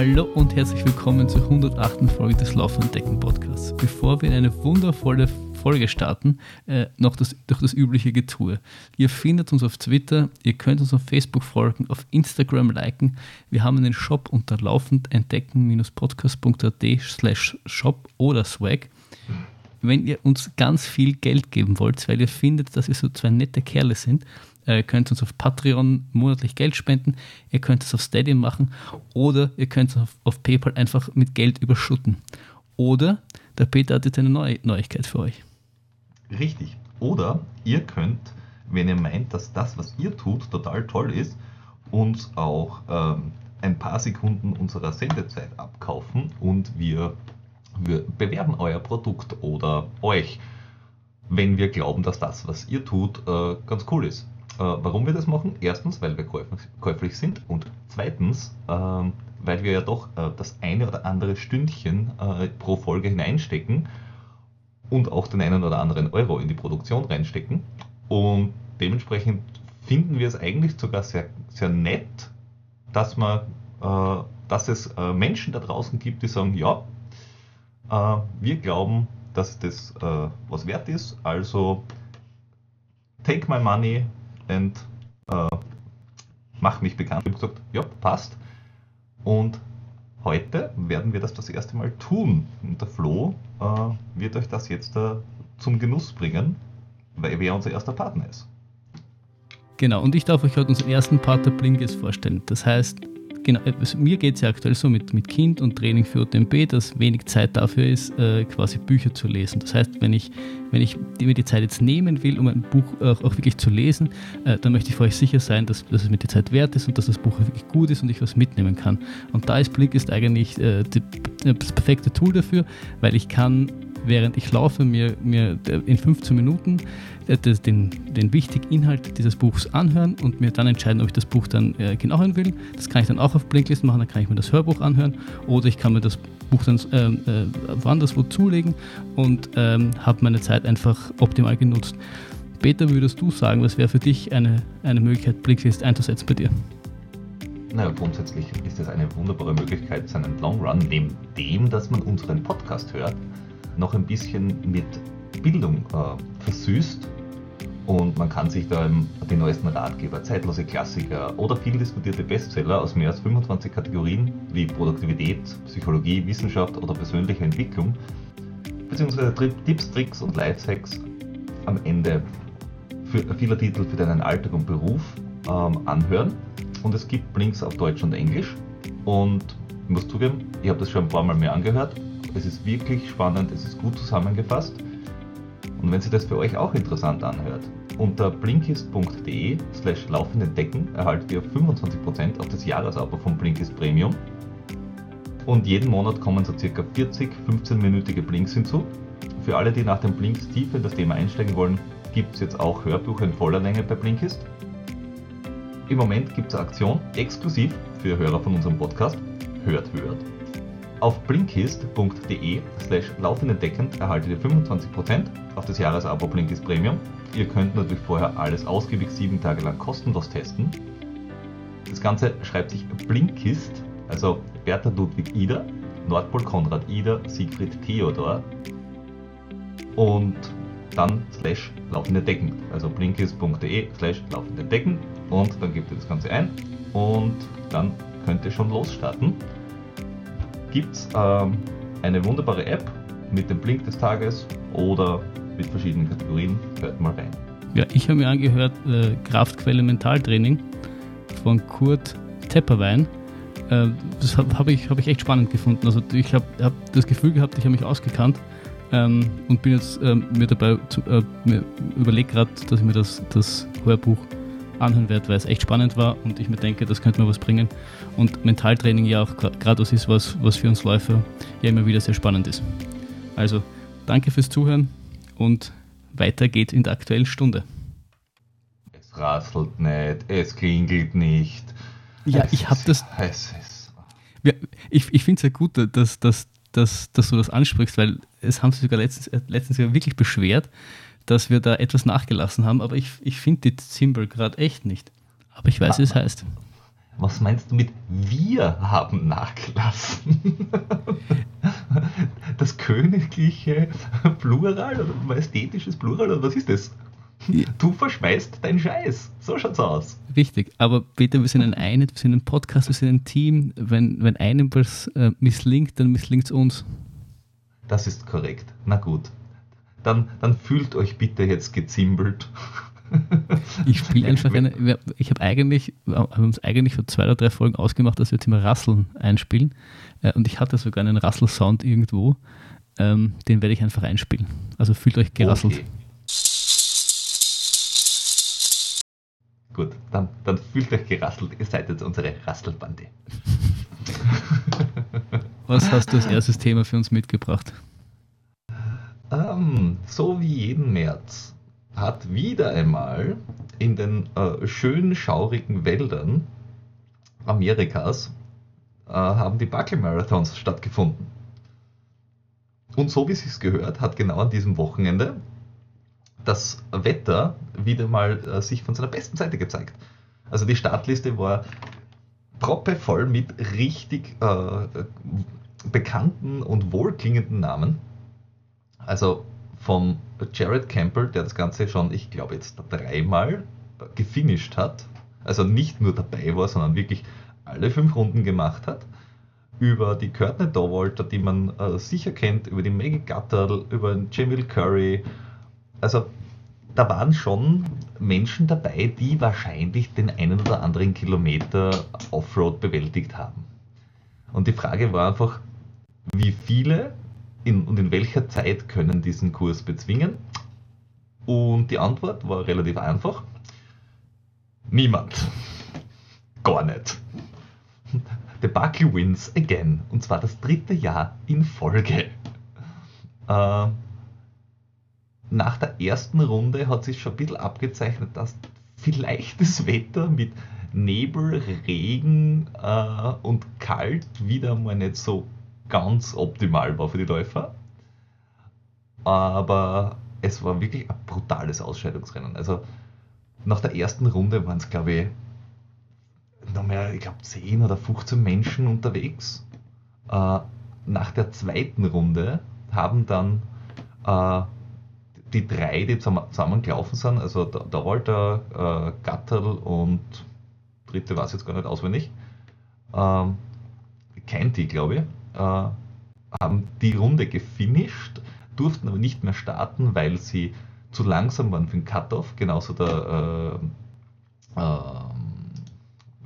Hallo und herzlich willkommen zur 108. Folge des Lauf und Podcasts. Bevor wir in eine wundervolle Folge starten, äh, noch das, durch das übliche Getue. Ihr findet uns auf Twitter, ihr könnt uns auf Facebook folgen, auf Instagram liken. Wir haben einen Shop unter laufendentdecken-podcast.at slash shop oder swag. Wenn ihr uns ganz viel Geld geben wollt, weil ihr findet, dass wir so zwei nette Kerle sind, ihr könnt uns auf Patreon monatlich Geld spenden, ihr könnt es auf Steady machen oder ihr könnt es auf, auf PayPal einfach mit Geld überschütten. Oder der Peter hat jetzt eine neue Neuigkeit für euch. Richtig. Oder ihr könnt, wenn ihr meint, dass das, was ihr tut, total toll ist, uns auch ähm, ein paar Sekunden unserer Sendezeit abkaufen und wir, wir bewerben euer Produkt oder euch, wenn wir glauben, dass das, was ihr tut, äh, ganz cool ist. Äh, warum wir das machen? Erstens, weil wir käuflich sind und zweitens, äh, weil wir ja doch äh, das eine oder andere Stündchen äh, pro Folge hineinstecken und auch den einen oder anderen Euro in die Produktion reinstecken. Und dementsprechend finden wir es eigentlich sogar sehr, sehr nett, dass, man, dass es Menschen da draußen gibt, die sagen, ja, wir glauben, dass das was wert ist, also take my money and äh, mach mich bekannt. Ich habe gesagt, ja, passt. Und heute werden wir das das erste Mal tun. Und der Flo äh, wird euch das jetzt äh, zum Genuss bringen, weil er unser erster Partner ist. Genau, und ich darf euch heute unseren ersten Partner Blinkes vorstellen. Das heißt, genau, also mir geht es ja aktuell so mit, mit Kind und Training für OTMB, dass wenig Zeit dafür ist, äh, quasi Bücher zu lesen. Das heißt, wenn ich, wenn ich mir die Zeit jetzt nehmen will, um ein Buch auch, auch wirklich zu lesen, äh, dann möchte ich für euch sicher sein, dass, dass es mir die Zeit wert ist und dass das Buch wirklich gut ist und ich was mitnehmen kann. Und da ist Blinkist eigentlich äh, die, das perfekte Tool dafür, weil ich kann während ich laufe, mir, mir in 15 Minuten äh, den, den wichtigen Inhalt dieses Buchs anhören und mir dann entscheiden, ob ich das Buch dann äh, genau hören will. Das kann ich dann auch auf Blinklist machen, dann kann ich mir das Hörbuch anhören oder ich kann mir das Buch dann äh, wo zulegen und ähm, habe meine Zeit einfach optimal genutzt. Peter, würdest du sagen, was wäre für dich eine, eine Möglichkeit, Blinklist einzusetzen bei dir? Naja, grundsätzlich ist es eine wunderbare Möglichkeit, seinen Long Run neben dem, dass man unseren Podcast hört, noch ein bisschen mit Bildung äh, versüßt und man kann sich da die neuesten Ratgeber, zeitlose Klassiker oder viel diskutierte Bestseller aus mehr als 25 Kategorien wie Produktivität, Psychologie, Wissenschaft oder persönliche Entwicklung beziehungsweise Tipps, Tricks und Lifehacks am Ende für vieler Titel für deinen Alltag und Beruf ähm, anhören. Und es gibt Blinks auf Deutsch und Englisch. Und ich muss zugeben, ich habe das schon ein paar Mal mehr angehört es ist wirklich spannend, es ist gut zusammengefasst. Und wenn sich das für euch auch interessant anhört, unter blinkist.de slash laufende Decken erhaltet ihr 25% auf das Jahresabo von Blinkist Premium. Und jeden Monat kommen so circa 40 15-minütige Blinks hinzu. Für alle, die nach den Blinks tiefer in das Thema einsteigen wollen, gibt es jetzt auch Hörbücher in voller Länge bei Blinkist. Im Moment gibt es eine Aktion exklusiv für Hörer von unserem Podcast. Hört, hört. Auf blinkist.de slash laufendendeckend erhaltet ihr 25% auf das Jahresabo Blinkist Premium. Ihr könnt natürlich vorher alles ausgiebig sieben Tage lang kostenlos testen. Das Ganze schreibt sich Blinkist, also Bertha Ludwig Ida, Nordpol Konrad Ida, Siegfried Theodor und dann slash laufende Decken, also blinkist.de slash laufende Decken und dann gebt ihr das Ganze ein und dann könnt ihr schon losstarten gibt es ähm, eine wunderbare App mit dem Blink des Tages oder mit verschiedenen Kategorien. Hört mal rein. Ja, ich habe mir angehört äh, Kraftquelle Mentaltraining von Kurt Tepperwein. Äh, das habe hab ich, hab ich echt spannend gefunden. Also ich habe hab das Gefühl gehabt, ich habe mich ausgekannt ähm, und bin jetzt ähm, mir dabei äh, mir gerade, dass ich mir das, das Hörbuch anhören werde, weil es echt spannend war und ich mir denke, das könnte mir was bringen. Und Mentaltraining ja auch gerade was ist, was, was für uns Läufer ja immer wieder sehr spannend ist. Also danke fürs Zuhören und weiter geht's in der aktuellen Stunde. Es rasselt nicht, es klingelt nicht. Ja, es ich habe das. Es ist, ja, ich ich finde es ja gut, dass, dass, dass, dass du das ansprichst, weil es haben sich sogar letztens, äh, letztens ja wirklich beschwert, dass wir da etwas nachgelassen haben, aber ich, ich finde die Symbol gerade echt nicht. Aber ich weiß, wie es heißt. Was meinst du mit wir haben nachgelassen? Das königliche Plural oder majestätisches Plural oder was ist das? Du verschmeißt deinen Scheiß. So schaut's aus. Richtig, aber bitte, wir sind ein Einheit, wir sind ein Podcast, wir sind ein Team. Wenn, wenn einem was äh, misslingt, dann misslingt es uns. Das ist korrekt. Na gut. Dann, dann fühlt euch bitte jetzt gezimbelt. Ich spiele einfach eine. Ich habe eigentlich, wir haben uns eigentlich vor zwei oder drei Folgen ausgemacht, dass wir jetzt immer Rasseln einspielen. Äh, und ich hatte sogar einen Rassel-Sound irgendwo. Ähm, den werde ich einfach einspielen. Also fühlt euch gerasselt. Okay. Gut, dann, dann fühlt euch gerasselt. Ihr seid jetzt unsere Rasselbande. Was hast du als erstes Thema für uns mitgebracht? Ähm, so wie jeden März hat wieder einmal in den äh, schönen schaurigen Wäldern Amerikas äh, haben die Buckle-Marathons stattgefunden. Und so wie es sich gehört, hat genau an diesem Wochenende das Wetter wieder mal äh, sich von seiner besten Seite gezeigt. Also die Startliste war proppevoll mit richtig äh, bekannten und wohlklingenden Namen. Also vom Jared Campbell, der das Ganze schon, ich glaube jetzt dreimal gefinisht hat, also nicht nur dabei war, sondern wirklich alle fünf Runden gemacht hat, über die Courtney Dowalter, die man äh, sicher kennt, über die Maggie Gutterl, über Jamil Curry, also da waren schon Menschen dabei, die wahrscheinlich den einen oder anderen Kilometer Offroad bewältigt haben. Und die Frage war einfach, wie viele in, und in welcher Zeit können diesen Kurs bezwingen? Und die Antwort war relativ einfach. Niemand. Gar nicht. The Buckley wins again. Und zwar das dritte Jahr in Folge. Äh, nach der ersten Runde hat sich schon ein bisschen abgezeichnet, dass vielleicht das Wetter mit Nebel, Regen äh, und kalt wieder mal nicht so ganz optimal war für die Läufer. Aber es war wirklich ein brutales Ausscheidungsrennen. Also nach der ersten Runde waren es, glaube ich, noch mehr, ich glaube, 10 oder 15 Menschen unterwegs. Äh, nach der zweiten Runde haben dann äh, die drei, die zusammen gelaufen sind, also der, der Walter, äh, Gatterl und dritte war es jetzt gar nicht auswendig, ähm, Canty, glaube ich, äh, haben die Runde gefinisht, durften aber nicht mehr starten, weil sie zu langsam waren für den Cut-Off, genauso der äh, äh,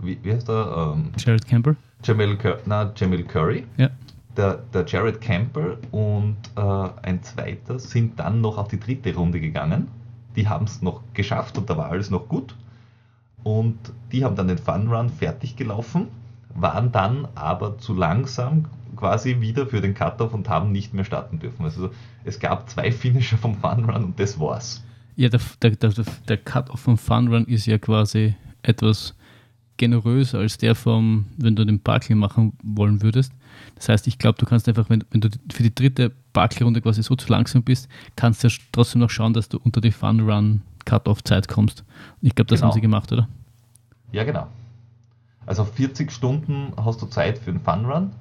wie, wie heißt der? Ähm, Jared Campbell? Jamil, na, Jamil Curry. Ja der, der Jared Campbell und äh, ein zweiter sind dann noch auf die dritte Runde gegangen. Die haben es noch geschafft und da war alles noch gut. Und die haben dann den Fun Run fertig gelaufen, waren dann aber zu langsam quasi wieder für den Cut-Off und haben nicht mehr starten dürfen. Also es gab zwei Finisher vom Fun Run und das war's. Ja, der, der, der, der Cut-Off vom Fun Run ist ja quasi etwas generöser als der vom, wenn du den Buckel machen wollen würdest. Das heißt, ich glaube, du kannst einfach, wenn, wenn du für die dritte Buckel-Runde quasi so zu langsam bist, kannst du ja trotzdem noch schauen, dass du unter die Fun Run Cut-Off-Zeit kommst. Und ich glaube, das genau. haben sie gemacht, oder? Ja, genau. Also 40 Stunden hast du Zeit für den Fun Run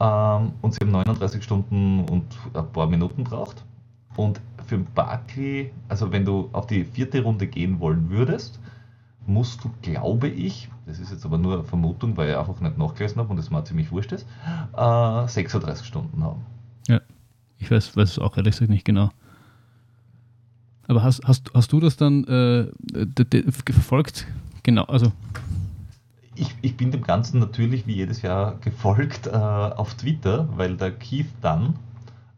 ähm, und sie haben 39 Stunden und ein paar Minuten braucht. Und für den Buckley, also wenn du auf die vierte Runde gehen wollen würdest, musst du, glaube ich, das ist jetzt aber nur eine Vermutung, weil ich einfach nicht nachgelesen habe und das mal ziemlich wurscht ist, äh, 36 Stunden haben. Ja, ich weiß, weiß es auch ehrlich gesagt nicht genau. Aber hast, hast, hast du das dann äh, verfolgt? Genau, also. Ich, ich bin dem Ganzen natürlich wie jedes Jahr gefolgt äh, auf Twitter, weil der Keith Dunn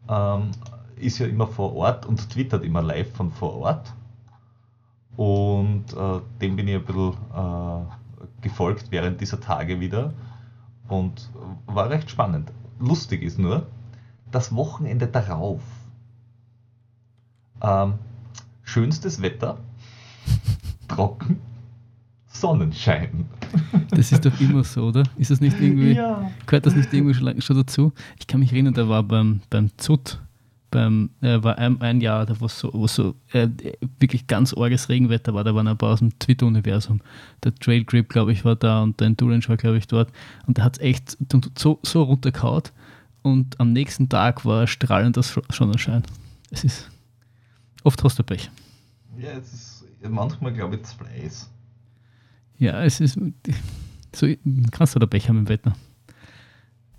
ähm, ist ja immer vor Ort und twittert immer live von vor Ort. Und äh, dem bin ich ein bisschen äh, gefolgt während dieser Tage wieder und war recht spannend. Lustig ist nur, das Wochenende darauf, ähm, schönstes Wetter, trocken, Sonnenschein. Das ist doch immer so, oder? Ist das nicht irgendwie, ja. gehört das nicht irgendwie schon, schon dazu? Ich kann mich erinnern, da war beim, beim ZUT beim, äh, war ein, ein Jahr, da wo so, wo so äh, wirklich ganz orges Regenwetter war, da waren ein paar aus dem Twitter-Universum. Der Trail Grip, glaube ich, war da und der Endurance war, glaube ich, dort. Und da hat es echt so, so runtergehauen und am nächsten Tag war strahlender Sonnenschein. Es ist, oft hast du Pech. Ja, es ist manchmal, glaube ich, ist. Ja, es ist, so kannst du da Pech haben im Wetter.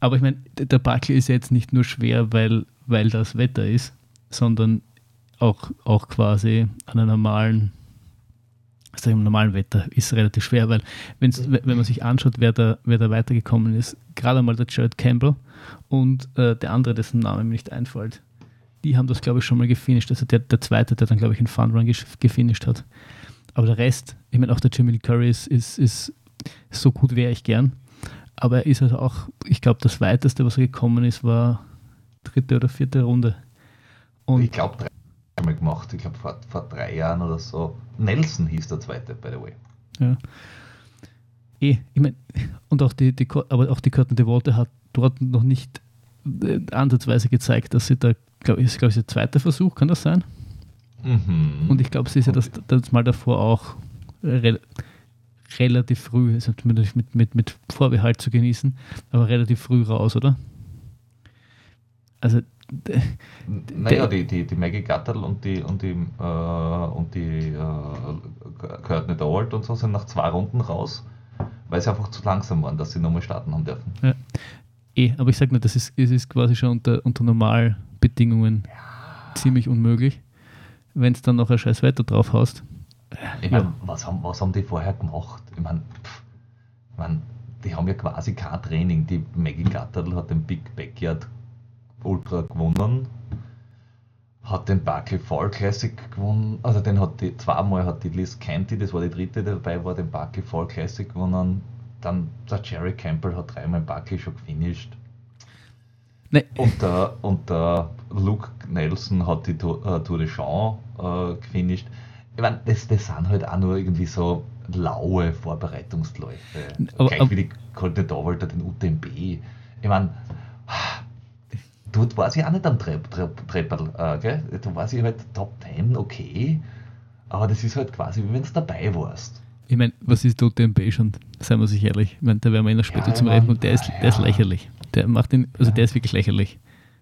Aber ich meine, der Buckel ist jetzt nicht nur schwer, weil, weil das Wetter ist, sondern auch, auch quasi an einem normalen, also im normalen Wetter ist relativ schwer, weil wenn man sich anschaut, wer da, wer da weitergekommen ist, gerade einmal der Jared Campbell und äh, der andere, dessen Name mir nicht einfällt, die haben das, glaube ich, schon mal gefinisht. Also der, der zweite, der dann, glaube ich, einen Funrun gefinisht hat. Aber der Rest, ich meine, auch der Jimmy Curry ist, ist, ist so gut wäre ich gern. Aber er ist also auch, ich glaube, das weiteste, was er gekommen ist, war dritte oder vierte Runde. Und ich glaube, dreimal gemacht. Ich glaube, vor, vor drei Jahren oder so. Nelson hieß der zweite, by the way. Ja. Eh, ich meine, und auch die, die, aber auch die Curtin de Volte hat dort noch nicht äh, ansatzweise gezeigt, dass sie da, glaube ich, ist, glaube ich, der zweite Versuch, kann das sein? Mhm. Und ich glaube, sie ist ja das, das Mal davor auch re relativ früh, also zumindest mit, mit, mit Vorbehalt zu genießen, aber relativ früh raus, oder? Also naja, die, die, die Maggie Gattel und die und die äh, und die äh, Courtney Dowald und so sind nach zwei Runden raus, weil sie einfach zu langsam waren, dass sie nochmal starten haben dürfen. Ja. Eh, aber ich sage nur, das ist, es ist quasi schon unter, unter Normalbedingungen ja. ziemlich unmöglich, wenn es dann noch ein scheiß Wetter drauf hast. Ich meine, was, haben, was haben die vorher gemacht? Ich meine, ich mein, die haben ja quasi kein Training. Die Maggie Gattel hat den Big Backyard Ultra gewonnen, hat den Barclay Fall Classic gewonnen, also den hat die, zweimal hat die Liz Canty, das war die dritte, die dabei war, den Barclay Fall Classic gewonnen. Dann der Jerry Campbell hat dreimal Barclay schon gefinisht. Nee. Und, der, und der Luke Nelson hat die Tour, äh, Tour de Champs äh, gefinisht. Ich meine, das, das sind halt auch nur irgendwie so laue Vorbereitungsläufe. Aber, Gleich aber, wie die Colte Dowalter den UTMB. Ich meine, dort war sie auch nicht am Trepp, Trepp, Trepperl, äh, gell? Da war sie halt Top 10, okay. Aber das ist halt quasi, wie wenn du dabei warst. Ich meine, was ist UTMB schon? Seien wir sich ehrlich. Ich meine, da werden wir noch später ja, zum Reifen und der ist, der ist lächerlich. Der macht den, also der ist wirklich lächerlich.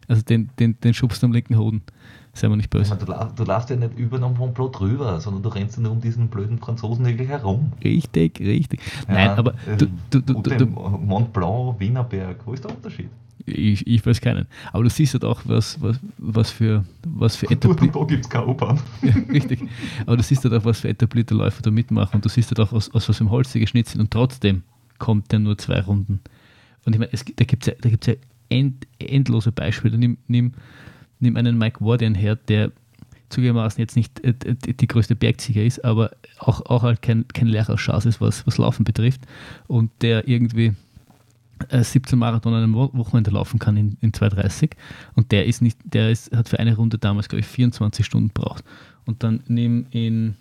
Also den, den, den schubst du am linken Hoden. Seien wir nicht böse. Meine, du, du laufst ja nicht über einem Complot drüber, sondern du rennst ja nur um diesen blöden Franzosen wirklich herum. Richtig, richtig. Ja, Nein, aber äh, du, du, du, du, Mont Blanc, Wienerberg, wo ist der Unterschied? Ich, ich weiß keinen. Aber du siehst halt auch, was, was, was für, was für etablierte. Da gibt es keine U-Bahn. Ja, richtig. Aber du siehst halt auch, was für etablierte Läufer da mitmachen. Und du siehst halt auch, aus, aus was einem Holz die geschnitzt sind. Und trotzdem kommt der nur zwei Runden. Und ich meine, es, da gibt es ja, da gibt's ja end, endlose Beispiele. Nimm, nimm, nimm einen Mike Wardian her, der zugegebenermaßen jetzt nicht äh, die größte Bergzieher ist, aber auch, auch halt kein, kein Lehrerschatz ist, was, was Laufen betrifft. Und der irgendwie 17 äh, Marathon an einem Wochenende laufen kann in, in 2,30 und der ist nicht, der ist, hat für eine Runde damals, glaube ich, 24 Stunden braucht. Und dann nimm ihn,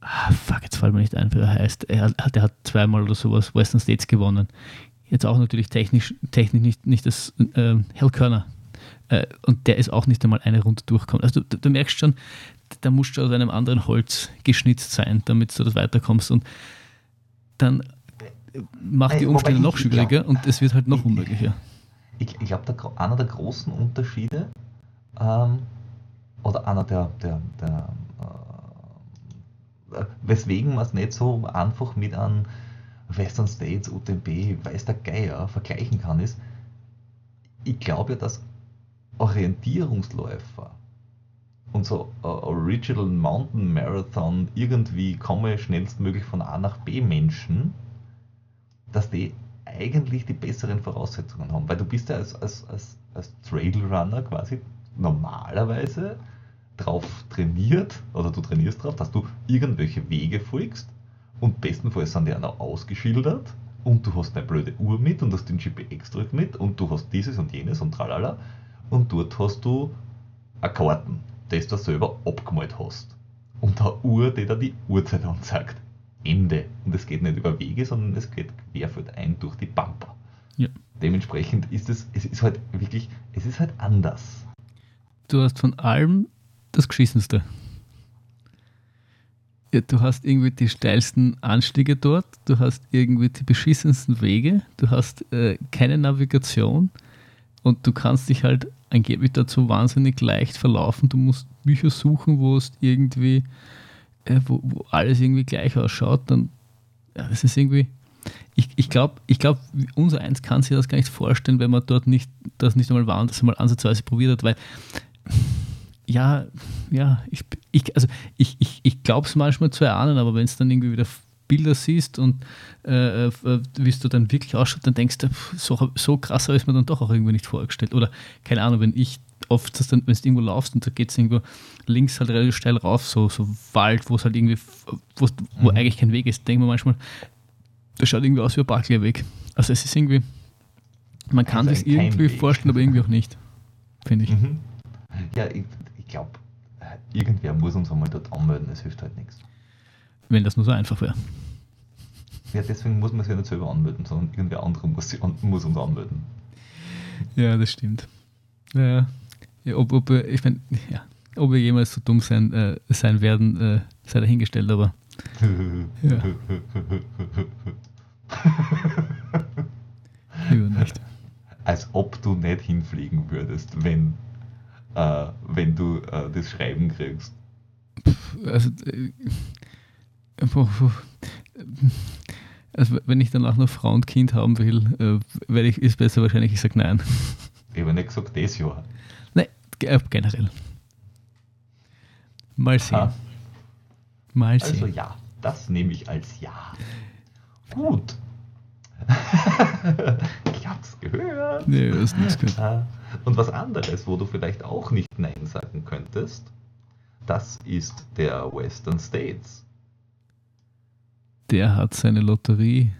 ah, fuck, jetzt fällt mir nicht ein, wie er heißt. Er hat, er hat zweimal oder sowas Western States gewonnen. Jetzt auch natürlich technisch, technisch nicht, nicht das äh, Hell Körner. Äh, und der ist auch nicht einmal eine Runde durchgekommen. Also du, du merkst schon, da musst du aus einem anderen Holz geschnitzt sein, damit du das weiterkommst. Und dann macht die Umstände noch schwieriger glaub, und es wird halt noch unmöglicher. Ich, ich glaube, einer der großen Unterschiede ähm, oder einer der, der, der äh, weswegen man es nicht so einfach mit einem Western States, UTMB, weiß der Geier vergleichen kann, ist, ich glaube ja, dass Orientierungsläufer und so Original Mountain Marathon irgendwie komme schnellstmöglich von A nach B Menschen dass die eigentlich die besseren Voraussetzungen haben, weil du bist ja als, als, als, als Trailrunner quasi normalerweise drauf trainiert oder du trainierst drauf, dass du irgendwelche Wege folgst und bestenfalls sind die auch noch ausgeschildert und du hast eine blöde Uhr mit und hast den GPX-Drück mit und du hast dieses und jenes und tralala und dort hast du eine Karten, das du selber abgemalt hast und eine Uhr, die dir die Uhrzeit anzeigt. Ende. Und es geht nicht über Wege, sondern es geht querfeldein durch die Pampa. Ja. Dementsprechend ist es, es ist halt wirklich, es ist halt anders. du hast von allem das Geschissenste. Ja, du hast irgendwie die steilsten Anstiege dort, du hast irgendwie die beschissensten Wege, du hast äh, keine Navigation und du kannst dich halt angeblich dazu wahnsinnig leicht verlaufen. Du musst Bücher suchen, wo es irgendwie, äh, wo, wo, alles irgendwie gleich ausschaut. Dann, ja, das ist irgendwie, ich, ich glaube, ich glaub, unser Eins kann sich das gar nicht vorstellen, wenn man dort nicht, das nicht einmal war und das einmal ansatzweise probiert hat, weil ja, ja, ich, ich, also ich, ich, ich glaube es manchmal zu erahnen, aber wenn es dann irgendwie wieder Bilder siehst und äh, äh, wie es du dann wirklich ausschaut, dann denkst du, so, so krass habe ich mir dann doch auch irgendwie nicht vorgestellt. Oder keine Ahnung, wenn ich oft, wenn du irgendwo laufst und da geht es irgendwo links halt relativ steil rauf, so, so Wald, wo es halt irgendwie, wo, wo mhm. eigentlich kein Weg ist, denkt man manchmal, das schaut irgendwie aus wie ein Barclay-Weg. Also es ist irgendwie, man kann also sich irgendwie Weg. vorstellen, aber irgendwie auch nicht, finde ich. Mhm. Ja, ich, ich glaube, irgendwer muss uns einmal dort anmelden, es hilft halt nichts. Wenn das nur so einfach wäre. Ja, deswegen muss man sich ja nicht selber anmelden, sondern irgendwer andere muss, muss uns anmelden. Ja, das stimmt. Ja, ja ob, ob, ich mein, ja, ob wir jemals so dumm sein, äh, sein werden, äh, sei dahingestellt, aber. ja. Lieber nicht. Als ob du nicht hinfliegen würdest, wenn äh, wenn du äh, das Schreiben kriegst? Also, äh, also, wenn ich danach noch Frau und Kind haben will, äh, werde ich, ist besser wahrscheinlich, ich sage nein. Ich habe nicht gesagt, das Jahr. Nein, äh, generell. Mal sehen. Aha. Mal also sehen. Also ja, das nehme ich als Ja. Gut. ich hab's gehört. Nee, das ist nichts gehört. Und was anderes, wo du vielleicht auch nicht Nein sagen könntest, das ist der Western States. Der hat seine Lotterie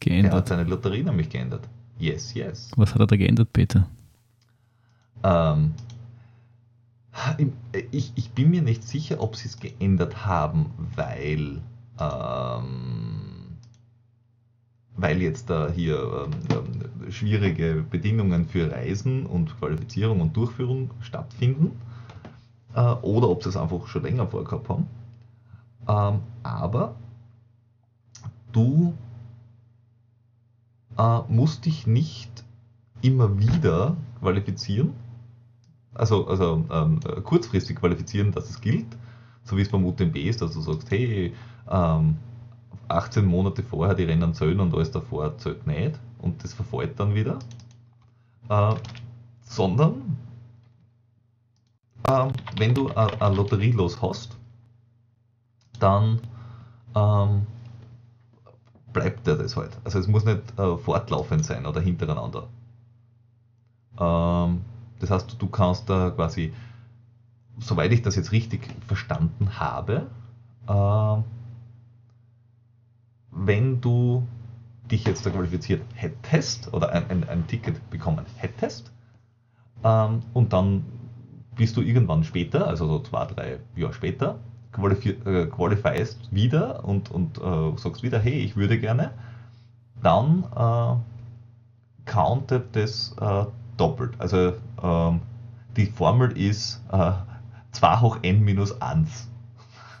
geändert. Der hat seine Lotterie nämlich geändert. Yes, yes. Was hat er da geändert, Peter? Ähm, ich, ich bin mir nicht sicher, ob sie es geändert haben, weil ähm, weil jetzt da hier ähm, schwierige Bedingungen für Reisen und Qualifizierung und Durchführung stattfinden äh, oder ob sie es einfach schon länger vorgehabt haben. Ähm, aber du äh, musst dich nicht immer wieder qualifizieren, also, also ähm, kurzfristig qualifizieren, dass es gilt, so wie es beim UTMB ist, dass du sagst, hey, ähm, 18 Monate vorher die Rennen zählen und alles davor zählt nicht und das verfällt dann wieder, äh, sondern äh, wenn du ein Lotterielos hast, dann ähm, bleibt dir das halt. Also es muss nicht äh, fortlaufend sein oder hintereinander. Ähm, das heißt, du kannst da quasi, soweit ich das jetzt richtig verstanden habe, äh, wenn du dich jetzt da qualifiziert hättest oder ein, ein, ein Ticket bekommen hättest ähm, und dann bist du irgendwann später, also so zwei, drei Jahre später, äh, qualifizierst wieder und, und äh, sagst wieder, hey, ich würde gerne, dann äh, countet das äh, doppelt. Also ähm, die Formel ist äh, 2 hoch n minus 1,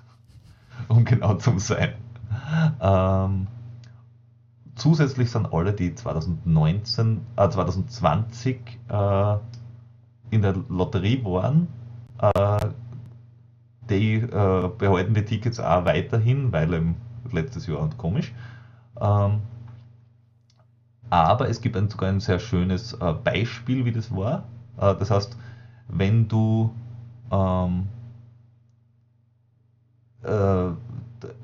um genau zu sein. Ähm, zusätzlich sind alle, die 2019, äh, 2020 äh, in der Lotterie waren, äh, die äh, behalten die Tickets auch weiterhin, weil im letztes Jahr und komisch. Ähm, aber es gibt ein, sogar ein sehr schönes äh, Beispiel, wie das war. Äh, das heißt, wenn du ähm,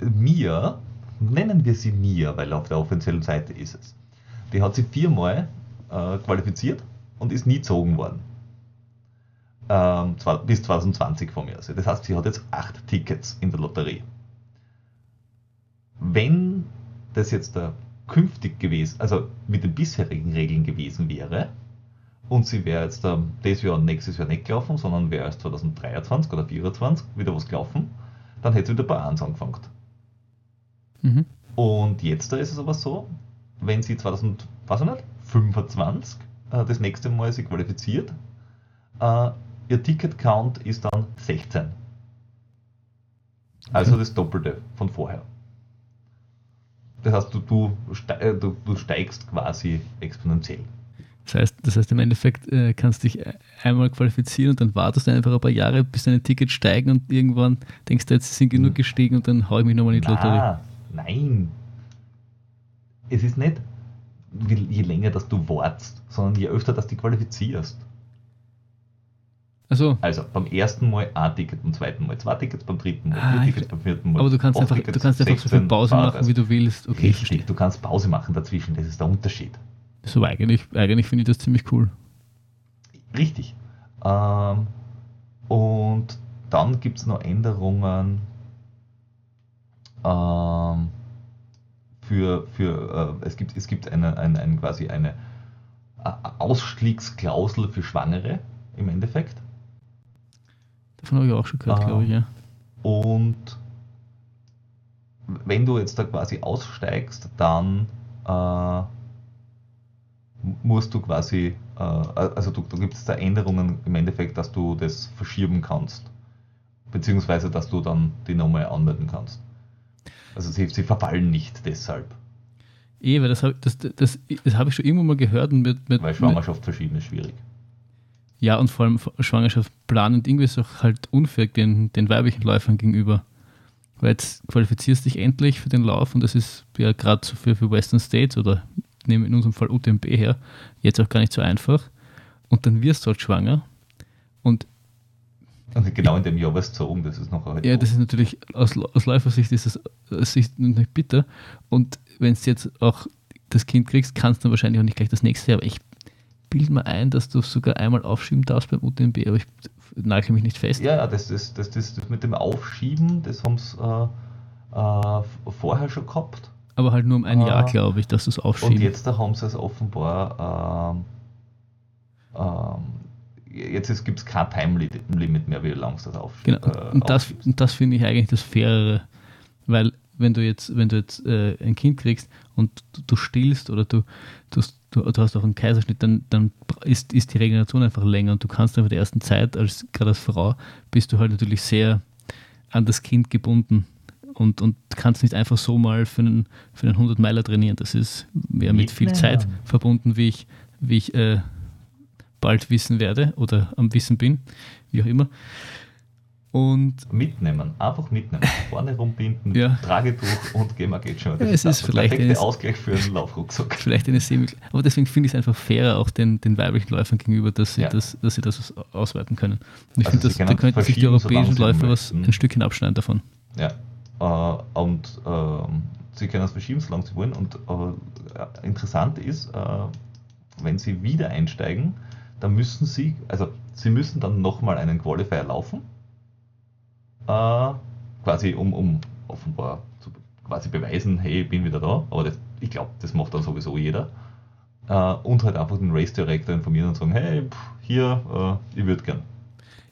Mia nennen wir sie Mia, weil auf der offiziellen Seite ist es. Die hat sie viermal äh, qualifiziert und ist nie gezogen worden. Ähm, zwar, bis 2020 von mir. Also das heißt, sie hat jetzt acht Tickets in der Lotterie. Wenn das jetzt da künftig gewesen, also mit den bisherigen Regeln gewesen wäre, und sie wäre jetzt ähm, dieses Jahr und nächstes Jahr nicht gelaufen, sondern wäre erst 2023 oder 2024 wieder was gelaufen, dann hätte sie wieder bei 1 angefangen. Mhm. Und jetzt da ist es aber so, wenn sie 2025 äh, das nächste Mal sich qualifiziert, äh, ihr Ticket-Count ist dann 16. Also Okay. das Doppelte von vorher. Das heißt, du, du, äh, du, du steigst quasi exponentiell. Das heißt, das heißt im Endeffekt äh, kannst dich e- einmal qualifizieren und dann wartest du einfach ein paar Jahre, bis deine Tickets steigen und irgendwann denkst du, jetzt sind genug Hm. gestiegen und dann hau ich mich nochmal in die Lotterie. Nein. Es ist nicht, je länger dass du wartest, sondern je öfter dass du qualifizierst. Also, Also beim ersten Mal ein Ticket, beim zweiten Mal zwei Tickets, beim dritten Mal Ah, vier Tickets, beim vierten Mal aber du kannst einfach, Tickets, du kannst einfach so viel 16 Pause machen, Fahrrad. wie du willst. Okay. Richtig, du kannst Pause machen dazwischen, das ist der Unterschied. So eigentlich, eigentlich finde ich das ziemlich cool. Richtig. Ähm, und dann gibt es noch Änderungen ähm, für, für äh, es gibt, es gibt eine, eine, eine quasi eine A- Ausstiegsklausel für Schwangere im Endeffekt. Davon habe ich auch schon gehört, Ah. glaube ich, ja. Und wenn du jetzt da quasi aussteigst, dann äh, musst du quasi, äh, also du, du gibt es da Änderungen im Endeffekt, dass du das verschieben kannst. Beziehungsweise, dass du dann die Nummer anmelden kannst. Also sie, sie verfallen nicht deshalb, Eh, weil das habe das, das, das hab ich schon irgendwo mal gehört und mit, mit, weil Schwangerschaft verschieben ist schwierig. Ja, und vor allem Schwangerschaft planen und irgendwie ist auch halt unfair den, den weiblichen Läufern gegenüber. Weil jetzt qualifizierst dich endlich für den Lauf und das ist ja gerade so für, für Western States oder nehmen in unserem Fall UTMB her, jetzt auch gar nicht so einfach. Und dann wirst du halt schwanger. Und genau in dem Jahr was zogen, das ist noch halt ja, das ist natürlich aus, aus Läufersicht ist das aus Sicht nicht bitter. Und wenn du jetzt auch das Kind kriegst, kannst du wahrscheinlich auch nicht gleich das nächste Jahr. Aber ich bilde mir ein, dass du sogar einmal aufschieben darfst beim UTMB, aber ich nagel mich nicht fest. Ja, das, das, das, das, das mit dem Aufschieben, das haben sie äh, äh, vorher schon gehabt. Aber halt nur um ein Ah. Jahr, glaube ich, dass du es Und aufschieben. jetzt da haben sie es offenbar, ähm, ähm, jetzt gibt es kein Time-Limit mehr, wie lange es das aufschieben. Genau. und das, und das finde ich eigentlich das Fairere. Weil wenn du jetzt, wenn du jetzt äh, ein Kind kriegst und du, du stillst oder du, du, du, hast auch einen Kaiserschnitt, dann, dann ist, ist die Regeneration einfach länger und du kannst einfach der ersten Zeit, als gerade als Frau, bist du halt natürlich sehr an das Kind gebunden und, und kannst nicht einfach so mal für einen, für einen 100 Meiler trainieren. Das ist mehr mit viel. Zeit verbunden, wie ich, wie ich äh, bald wissen werde oder am Wissen bin, wie auch immer. Und Mitnehmen, einfach mitnehmen. Vorne rumbinden, Ja. Tragetuch und gehen wir geht schon. Ja, es ist der vielleicht eines- Ausgleich für einen Laufrucksack. vielleicht eine Semi. Aber deswegen finde ich es einfach fairer auch den, den weiblichen Läufern gegenüber, dass sie, Ja. das, dass sie das ausweiten können. Und ich Also finde, dass- da könnten sich die europäischen Läufer was ein Stückchen abschneiden davon. Ja. Äh, und ähm, sie können es verschieben, solange sie wollen. Und äh, interessant ist, äh, wenn sie wieder einsteigen, dann müssen sie, also sie müssen dann nochmal einen Qualifier laufen. Äh, quasi um, um offenbar zu quasi beweisen, hey, ich bin wieder da. Aber das, ich glaube, das macht dann sowieso jeder. Äh, und halt einfach den Race Director informieren und sagen, hey, pff, hier, äh, ich würde gern.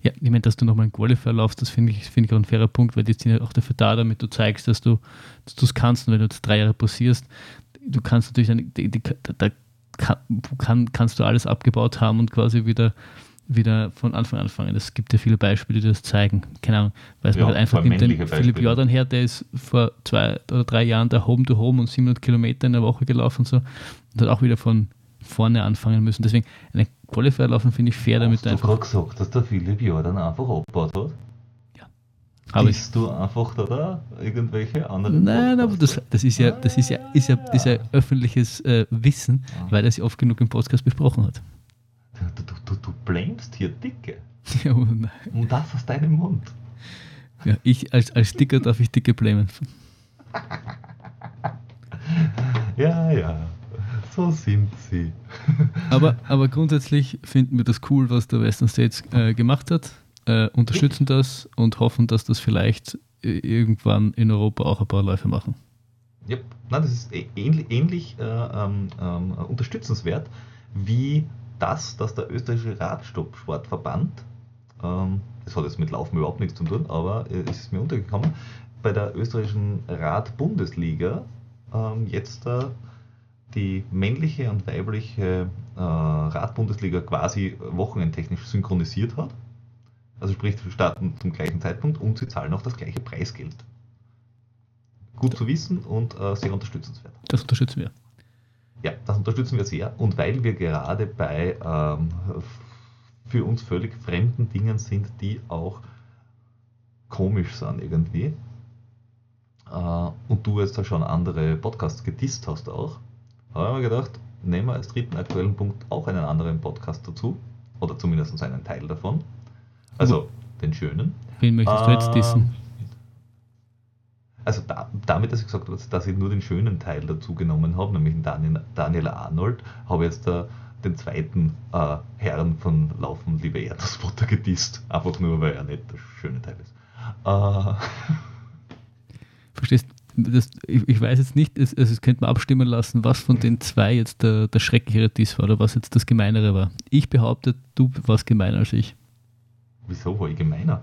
Ja, ich meine, dass du nochmal einen Qualifier laufst, das finde ich, finde ich auch ein fairer Punkt, weil die sind ja auch dafür da, damit du zeigst, dass du es kannst. Und wenn du jetzt drei Jahre pausierst, du kannst natürlich, dann, die, die, da, da kann, kann, kannst du alles abgebaut haben und quasi wieder, wieder von Anfang an anfangen. Es gibt ja viele Beispiele, die das zeigen. Keine Ahnung, weiß Ja, man halt einfach, nimmt den männliche Philipp Beispiele. Jordan her, der ist vor zwei oder drei Jahren da Home to Home und 700 Kilometer in der Woche gelaufen und so und hat auch wieder von vorne anfangen müssen. Deswegen, eine Qualifier laufen finde ich fair, damit Hast du du einfach. gerade gesagt, dass der Philipp Jordan einfach abgebaut hat? Aber Bist du einfach da, da irgendwelche anderen? Nein, aber das, das ist ja, das ist ja, ist ja, ist ja öffentliches äh, Wissen, Ah. weil er es oft genug im Podcast besprochen hat. Du, du, du, du blamest hier Dicke. Ja, und- Und das aus deinem Mund. ja, ich als, als Dicker darf ich Dicke blamen. Ja, ja. So sind sie. Aber, aber grundsätzlich finden wir das cool, was der Western States äh, gemacht hat, äh, unterstützen das und hoffen, dass das vielleicht äh, irgendwann in Europa auch ein paar Läufe machen. Ja, nein, das ist ähnlich, ähnlich äh, ähm, ähm, unterstützenswert wie das, dass der österreichische Radstoppsportverband, ähm, das hat jetzt mit Laufen überhaupt nichts zu tun, aber äh, es ist mir untergekommen, bei der österreichischen Radbundesliga ähm, jetzt äh, die männliche und weibliche äh, Radbundesliga quasi wochenendtechnisch synchronisiert hat. Also sprich, sie starten zum gleichen Zeitpunkt und sie zahlen auch das gleiche Preisgeld. Gut zu wissen und äh, sehr unterstützenswert. Das unterstützen wir. Ja, das unterstützen wir sehr. Und weil wir gerade bei ähm, für uns völlig fremden Dingen sind, die auch komisch sind irgendwie, äh, und du jetzt da schon andere Podcasts gedisst hast auch, habe ich mir gedacht, nehmen wir als dritten aktuellen Punkt auch einen anderen Podcast dazu. Oder zumindest einen Teil davon. Also den schönen. Wen möchtest du jetzt Ähm, dissen? Also da, damit, dass ich gesagt habe, dass ich nur den schönen Teil dazu genommen habe, nämlich Daniel, Daniel Arnold, habe ich jetzt da den zweiten äh, Herrn von Laufen, liebe Erdnussbutter gedisst. Einfach nur, weil er nicht der schöne Teil ist. Äh, Verstehst das, ich, ich weiß jetzt nicht, es, also es könnte man abstimmen lassen, was von den zwei jetzt der, der schrecklichere Diss war oder was jetzt das Gemeinere war. Ich behaupte, du warst gemeiner als ich. Wieso war ich gemeiner?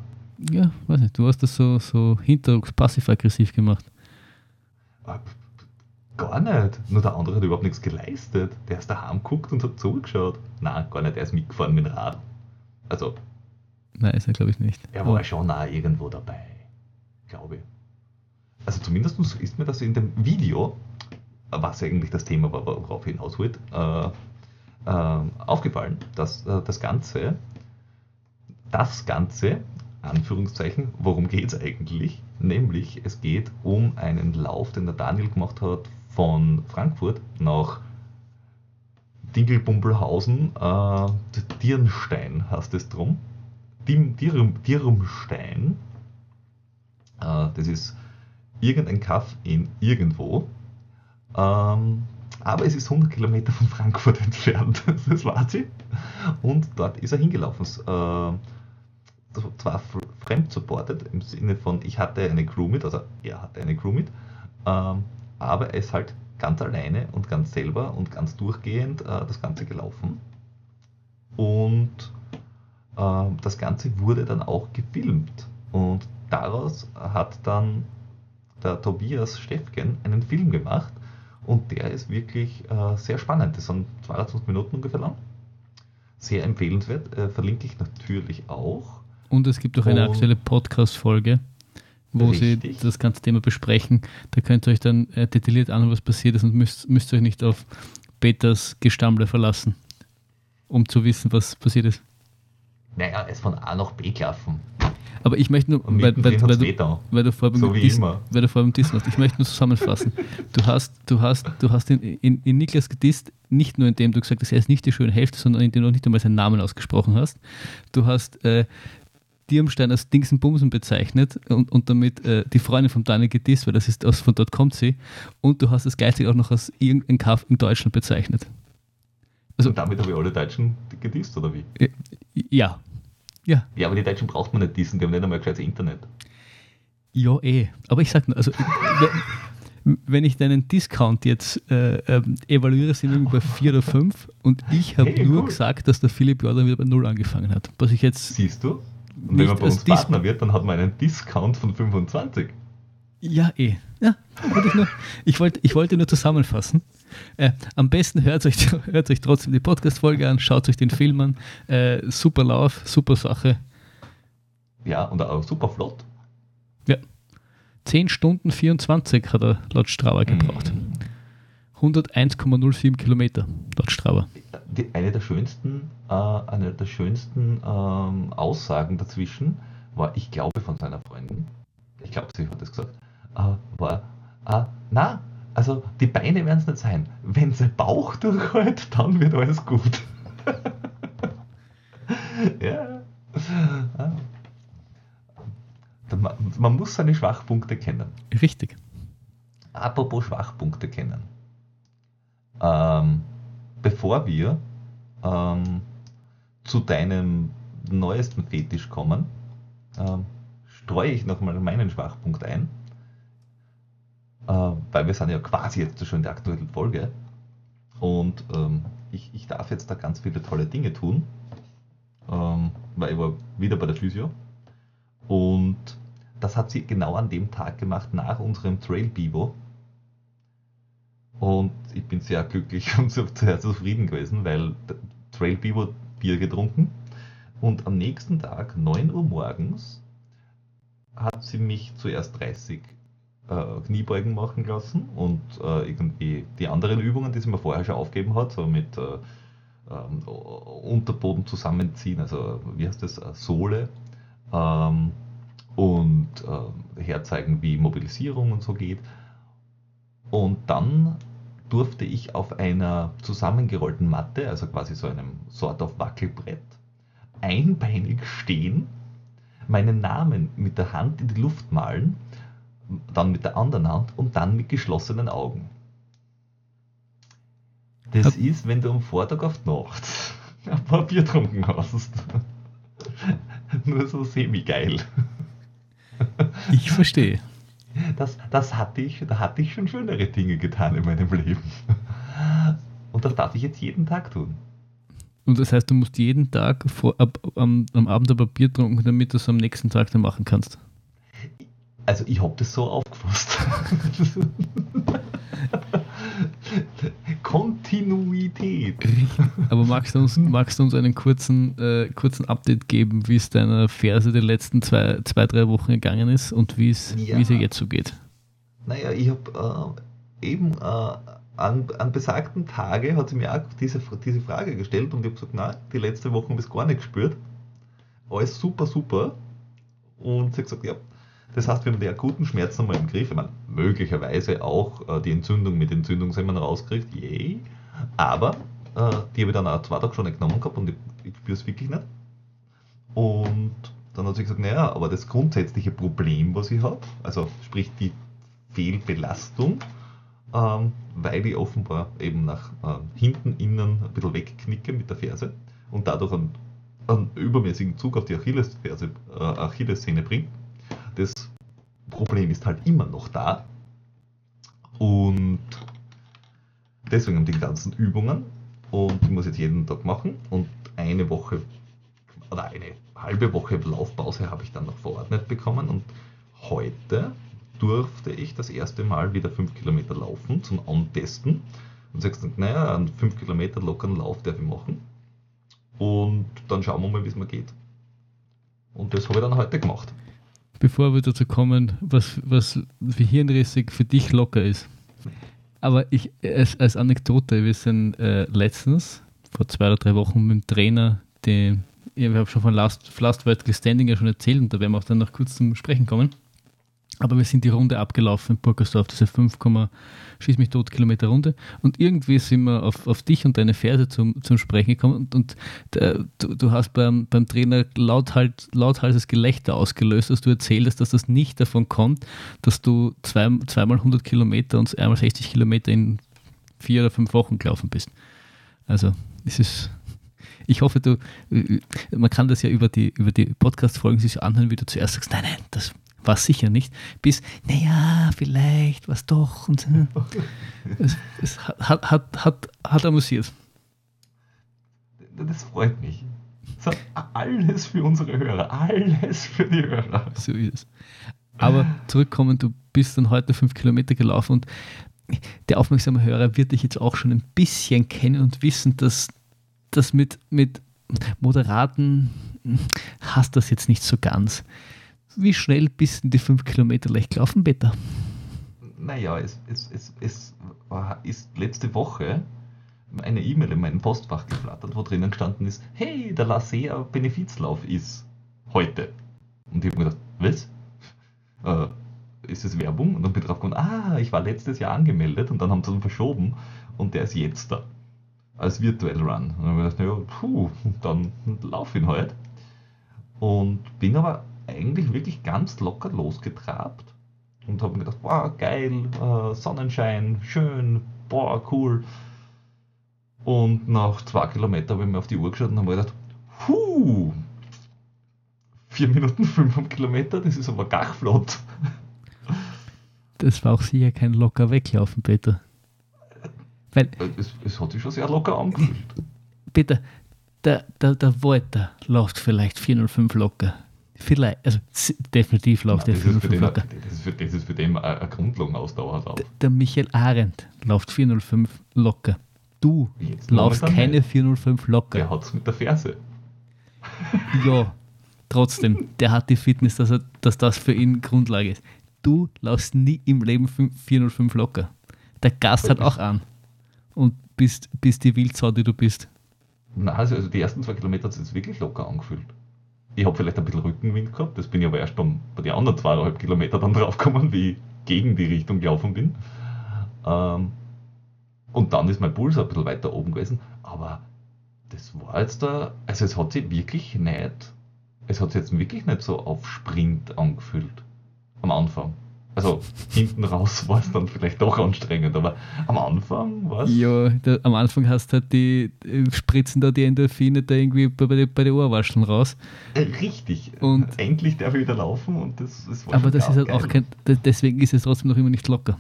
Ja, weiß nicht, du hast das so, so hinterrucks passiv-aggressiv gemacht. Äh, Gar nicht. Nur der andere hat überhaupt nichts geleistet. Der ist daheim geguckt und hat zugeschaut. Nein, gar nicht. Er ist mitgefahren mit dem Rad. Also, Nein, ist er glaube ich nicht. er war schon auch irgendwo dabei. Glaube ich. Also zumindest ist mir das in dem Video, was eigentlich das Thema war, worauf ich hinaus wollte, äh, äh, aufgefallen, dass äh, das Ganze, das Ganze, Anführungszeichen, worum geht es eigentlich? Nämlich, es geht um einen Lauf, den der Daniel gemacht hat von Frankfurt nach Dingelbumbelhausen, äh, Dirnstein heißt es drum. Dim- Dirum, Dirumstein. Äh, das ist irgendein Kaff in irgendwo. Ähm, aber es ist 100 Kilometer von Frankfurt entfernt, das weiß ich. Und dort ist er hingelaufen. Äh, war zwar fr- fremd supported im Sinne von, ich hatte eine Crew mit, also er hatte eine Crew mit, ähm, aber er ist halt ganz alleine und ganz selber und ganz durchgehend äh, das Ganze gelaufen. Und ähm, das Ganze wurde dann auch gefilmt. Und daraus hat dann der Tobias Steffgen einen Film gemacht. Und der ist wirklich äh, sehr spannend. Das sind 22 Minuten ungefähr lang. Sehr empfehlenswert. Äh, verlinke ich natürlich auch. Und es gibt auch eine aktuelle Podcast-Folge, wo Richtig. sie das ganze Thema besprechen. Da könnt ihr euch dann äh, detailliert anschauen, was passiert ist und müsst, müsst euch nicht auf Peters Gestammle verlassen, um zu wissen, was passiert ist. Naja, ist von A nach B gelaufen. Aber ich möchte nur, weil, weil, weil, du, weil du vorher So wie Dissen- weil du vorher beim Dissen hast. Ich möchte nur zusammenfassen. Du hast, du hast, du hast in, in, in Niklas gedisst, nicht nur indem du gesagt hast, er ist nicht die schöne Hälfte, sondern indem du noch nicht einmal seinen Namen ausgesprochen hast. Du hast äh, Dirmstein als Dingsen Bumsen bezeichnet und, und damit äh, die Freundin von Daniel gedisst, weil das ist aus, von dort kommt sie. Und du hast es gleichzeitig auch noch als irgendein Kaff in Deutschland bezeichnet. Also, Und damit habe ich alle Deutschen gedisst, oder wie? äh, ja. Ja, Ja, aber die Deutschen braucht man nicht dissen, die haben nicht einmal gescheites Internet. Ja, eh. Aber ich sag nur, also wenn, ich deinen Discount jetzt äh, ähm, evaluiere, sind wir irgendwie bei 4 oder 5 und ich habe Hey, nur cool. gesagt, dass der Philipp Jordan wieder bei 0 angefangen hat. Was ich jetzt, Siehst du? Und wenn man bei uns Dis- Partner wird, dann hat man einen Discount von 25. ja eh. Ja, ich, nur, ich, wollte, ich wollte nur zusammenfassen. Äh, am besten hört euch, hört euch trotzdem die Podcast-Folge an, schaut euch den Film an. Äh, super Lauf, super Sache. Ja, und auch super flott. Ja. 10 Stunden 24 hat er laut Strava gebraucht. 101,07 Kilometer laut Strava. Die, eine der schönsten, äh, eine der schönsten ähm, Aussagen dazwischen war, ich glaube von seiner Freundin, ich glaube, sie hat das gesagt, äh, war, äh, na, also die Beine werden es nicht sein. Wenn sein Bauch durchhält, dann wird alles gut. ja. Man, man muss seine Schwachpunkte kennen. Richtig. Apropos Schwachpunkte kennen. Ähm, bevor wir ähm, zu deinem neuesten Fetisch kommen, ähm, streue ich nochmal meinen Schwachpunkt ein, äh, weil wir sind ja quasi jetzt schon in der aktuellen Folge. Und ähm, ich, ich darf jetzt da ganz viele tolle Dinge tun, ähm, weil ich war wieder bei der Physio. Und das hat sie genau an dem Tag gemacht nach unserem Trail Bivo. Und ich bin sehr glücklich und sehr zufrieden gewesen, weil Trail Bivo Bier getrunken, Und am nächsten Tag, 9 Uhr morgens, hat sie mich zuerst 30 äh, Kniebeugen machen lassen und äh, irgendwie die anderen Übungen, die sie mir vorher schon aufgegeben hat, so mit äh, ähm, Unterboden zusammenziehen, also wie heißt das, äh, Sohle ähm, und äh, herzeigen, wie Mobilisierung und so geht. Und dann durfte ich auf einer zusammengerollten Matte, also quasi so einem Sort of Wackelbrett, einbeinig stehen, meinen Namen mit der Hand in die Luft malen dann mit der anderen Hand und dann mit geschlossenen Augen. Das ja. ist, wenn du am Vortag auf Nacht ein paar Bier getrunken hast. Nur so semi-geil. Ich verstehe. Das, das hatte ich, da hatte ich schon schönere Dinge getan in meinem Leben. Und das darf ich jetzt jeden Tag tun. Und das heißt, du musst jeden Tag vor, ab, am, am Abend ein Bier trinken, damit du es am nächsten Tag dann machen kannst. Also ich habe das so aufgefasst. Kontinuität. Aber magst du uns, magst du uns einen kurzen, äh, kurzen Update geben, wie es deiner Ferse die letzten zwei, zwei drei Wochen gegangen ist und wie es ja. ihr jetzt so geht? Naja, ich habe äh, eben äh, an, an besagten Tage hat sie mir auch diese, diese Frage gestellt und ich habe gesagt, nein, die letzte Woche habe ich es gar nicht gespürt. Alles super, super. Und sie hat gesagt, ja, das heißt, wir haben die akuten Schmerzen mal im Griff. Ich meine, möglicherweise auch äh, die Entzündung mit Entzündungshemmern rauskriegt, yay. Aber äh, die habe ich dann auch zwei Tage schon nicht genommen gehabt und ich, ich spüre es wirklich nicht. Und dann hat sie gesagt, naja, aber das grundsätzliche Problem, was ich habe, also sprich die Fehlbelastung, ähm, weil ich offenbar eben nach äh, hinten, innen ein bisschen wegknicke mit der Ferse und dadurch einen, einen übermäßigen Zug auf die äh, Achillessehne bringt das Problem ist halt immer noch da. Und deswegen haben die ganzen Übungen und die muss ich jetzt jeden Tag machen und eine Woche oder eine halbe Woche Laufpause habe ich dann noch verordnet bekommen und heute durfte ich das erste Mal wieder 5 Kilometer laufen zum Antesten und sagst dann, naja, einen 5 Kilometer lockeren Lauf darf ich machen und dann schauen wir mal, wie es mir geht. Und das habe ich dann heute gemacht bevor wir dazu kommen, was, was wie hirnrissig für dich locker ist. Aber ich, als, als Anekdote, wir sind äh, letztens, vor zwei oder drei Wochen mit dem Trainer, den, ich habe schon von Last, Last Vertical Standing ja schon erzählt und da werden wir auch dann noch kurz zum Sprechen kommen. Aber wir sind die Runde abgelaufen in Burgersdorf, diese 5, schieß mich tot Kilometer Runde. Und irgendwie sind wir auf, auf dich und deine Verse zum, zum Sprechen gekommen. Und, und der, du, du, hast beim, beim Trainer lauthals, lauthalses Gelächter ausgelöst, dass du erzählst, dass das nicht davon kommt, dass du zwei, zweimal 100 Kilometer und einmal 60 Kilometer in vier oder fünf Wochen gelaufen bist. Also, es ist ich hoffe, du, man kann das ja über die, über die Podcast-Folgen sich anhören, wie du zuerst sagst, nein, nein, das, war sicher nicht, bis, naja, vielleicht, was doch. Und, es, es hat, hat, hat, hat amüsiert. Das freut mich. Das alles für unsere Hörer, alles für die Hörer. So ist es. Aber zurückkommen, du bist dann heute fünf Kilometer gelaufen und der aufmerksame Hörer wird dich jetzt auch schon ein bisschen kennen und wissen, dass das mit, mit moderaten hast das jetzt nicht so ganz. Wie schnell bist du die 5 Kilometer leicht gelaufen, Peter? Naja, es, es, es, es ist letzte Woche eine E-Mail in meinem Postfach geflattert, wo drinnen gestanden ist, hey, der Lasea Benefizlauf ist heute. Und ich habe mir gedacht, was? Äh, ist es Werbung? Und dann bin ich drauf gekommen, ah, ich war letztes Jahr angemeldet und dann haben sie ihn verschoben und der ist jetzt da. Als Virtual Run. Und dann habe ich gedacht, naja, puh, dann lauf ihn halt. Und bin aber eigentlich wirklich ganz locker losgetrabt und habe mir gedacht, boah, geil, äh, Sonnenschein, schön, boah, cool. Und nach zwei Kilometern habe ich mir auf die Uhr geschaut und habe mir gedacht, huh, 4 Minuten 5 Kilometer, das ist aber gar flott. Das war auch sicher kein locker Weglaufen, Peter. Weil, äh, es, es hat sich schon sehr locker angefühlt. Peter, der, der, der Walter läuft vielleicht 405 locker. Vielleicht, also definitiv läuft der 405 locker. Das ist, für, das ist für den eine Grundlagenausdauer. Der, der Michael Arendt läuft 405 locker. Du Jetzt laufst keine 405 locker. Der hat es mit der Ferse. Ja, trotzdem, der hat die Fitness, dass, er, dass das für ihn Grundlage ist. Du laufst nie im Leben 405 locker. Der Gast hat auch an. Und bist, bist die Wildsau, die du bist. Nein, also, also die ersten zwei Kilometer hat es jetzt wirklich locker angefühlt. Ich habe vielleicht ein bisschen Rückenwind gehabt, das bin ich aber erst beim, bei den anderen zweieinhalb Kilometer dann draufgekommen, wie ich gegen die Richtung gelaufen bin. Ähm, und dann ist mein Puls ein bisschen weiter oben gewesen, aber das war jetzt da, also es hat sich wirklich nicht, es hat sich jetzt wirklich nicht so auf Sprint angefühlt am Anfang. Also hinten raus war es dann vielleicht doch anstrengend, aber am Anfang war es. Ja, da, am Anfang hast du halt die Spritzen da die Endorphine da irgendwie bei, bei, bei den Ohrwascheln raus. Äh, richtig. Und endlich darf ich wieder laufen und das, das war Aber das ist halt geil. auch kein, deswegen ist es trotzdem noch immer nicht locker.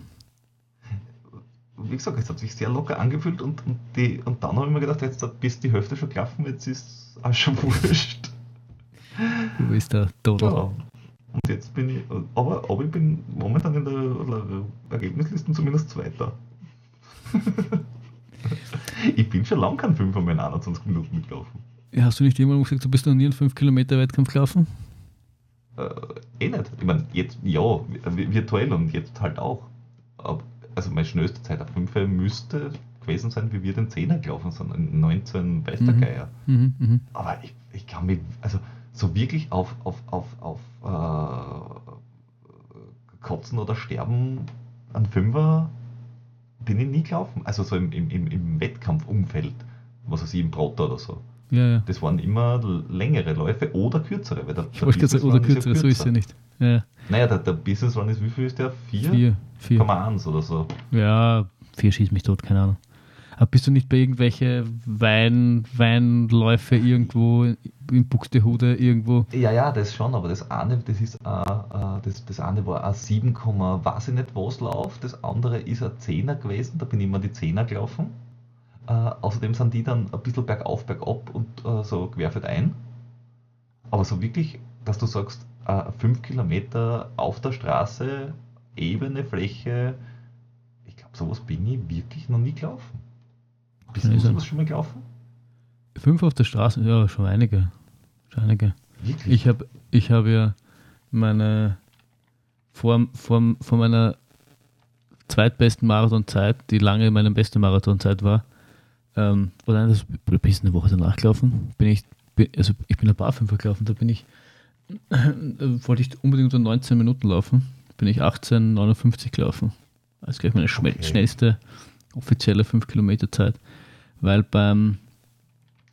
Wie gesagt, es hat sich sehr locker angefühlt und, und, die, und dann habe ich mir gedacht, jetzt bist die Hälfte schon gelaufen, jetzt ist es auch schon wurscht. Du bist der Dodel. Ja. Und jetzt bin ich, aber, aber ich bin momentan in der Ergebnisliste zumindest Zweiter. ich bin schon lange kein 5 in 21 Minuten mitgelaufen. Ja, hast du nicht irgendwann gesagt, du bist noch nie einen 5 Kilometer Wettkampf gelaufen? Äh, eh nicht. Ich meine, jetzt ja, virtuell und jetzt halt auch. Also meine schnellste Zeit auf 5 müsste gewesen sein, wie wir den 10er gelaufen sind, in 19 weiß der mhm. Mhm, mh. Aber ich, ich kann mich, also so wirklich auf, auf, auf, auf äh, Kotzen oder Sterben an Fünfer bin ich nie gelaufen. Also so im, im, im Wettkampfumfeld, was weiß ich, im Proto oder so. Ja, ja. Das waren immer längere Läufe oder kürzere. Weil der, ich wollte sagen, oder kürzere, ist ja so ist ja nicht. Ja. Naja, der, der Business Run ist, wie viel ist der? 4? 4,1 oder so. Ja, 4 schießt mich tot, keine Ahnung. Aber bist du nicht bei irgendwelche Wein, Weinläufe irgendwo in Buxtehude irgendwo? Ja, ja, das schon, aber das eine, das ist uh, uh, das, das eine war ein 7, weiß ich nicht was Lauf, das andere ist ein 10er gewesen, da bin ich immer die 10er gelaufen. Uh, außerdem sind die dann ein bisschen bergauf, bergab und so querfeld ein. Aber so wirklich, dass du sagst, 5 Kilometer auf der Straße, ebene Fläche, ich glaube, sowas bin ich wirklich noch nie gelaufen. Bist du sowas schon mal gelaufen? Fünf auf der Straße, ja, schon einige. Schon einige. Wirklich? Ich habe ich hab ja meine vor, vor, vor meiner zweitbesten Marathonzeit, die lange meine beste Marathonzeit war, ähm, oder das bis eine Woche danach gelaufen, bin ich, also ich bin ein paar Fünfer gelaufen, da bin ich, äh, wollte ich unbedingt unter 19 Minuten laufen, bin ich 18,59 gelaufen. Also gleich meine okay. schnellste offizielle 5 Kilometer Zeit weil beim,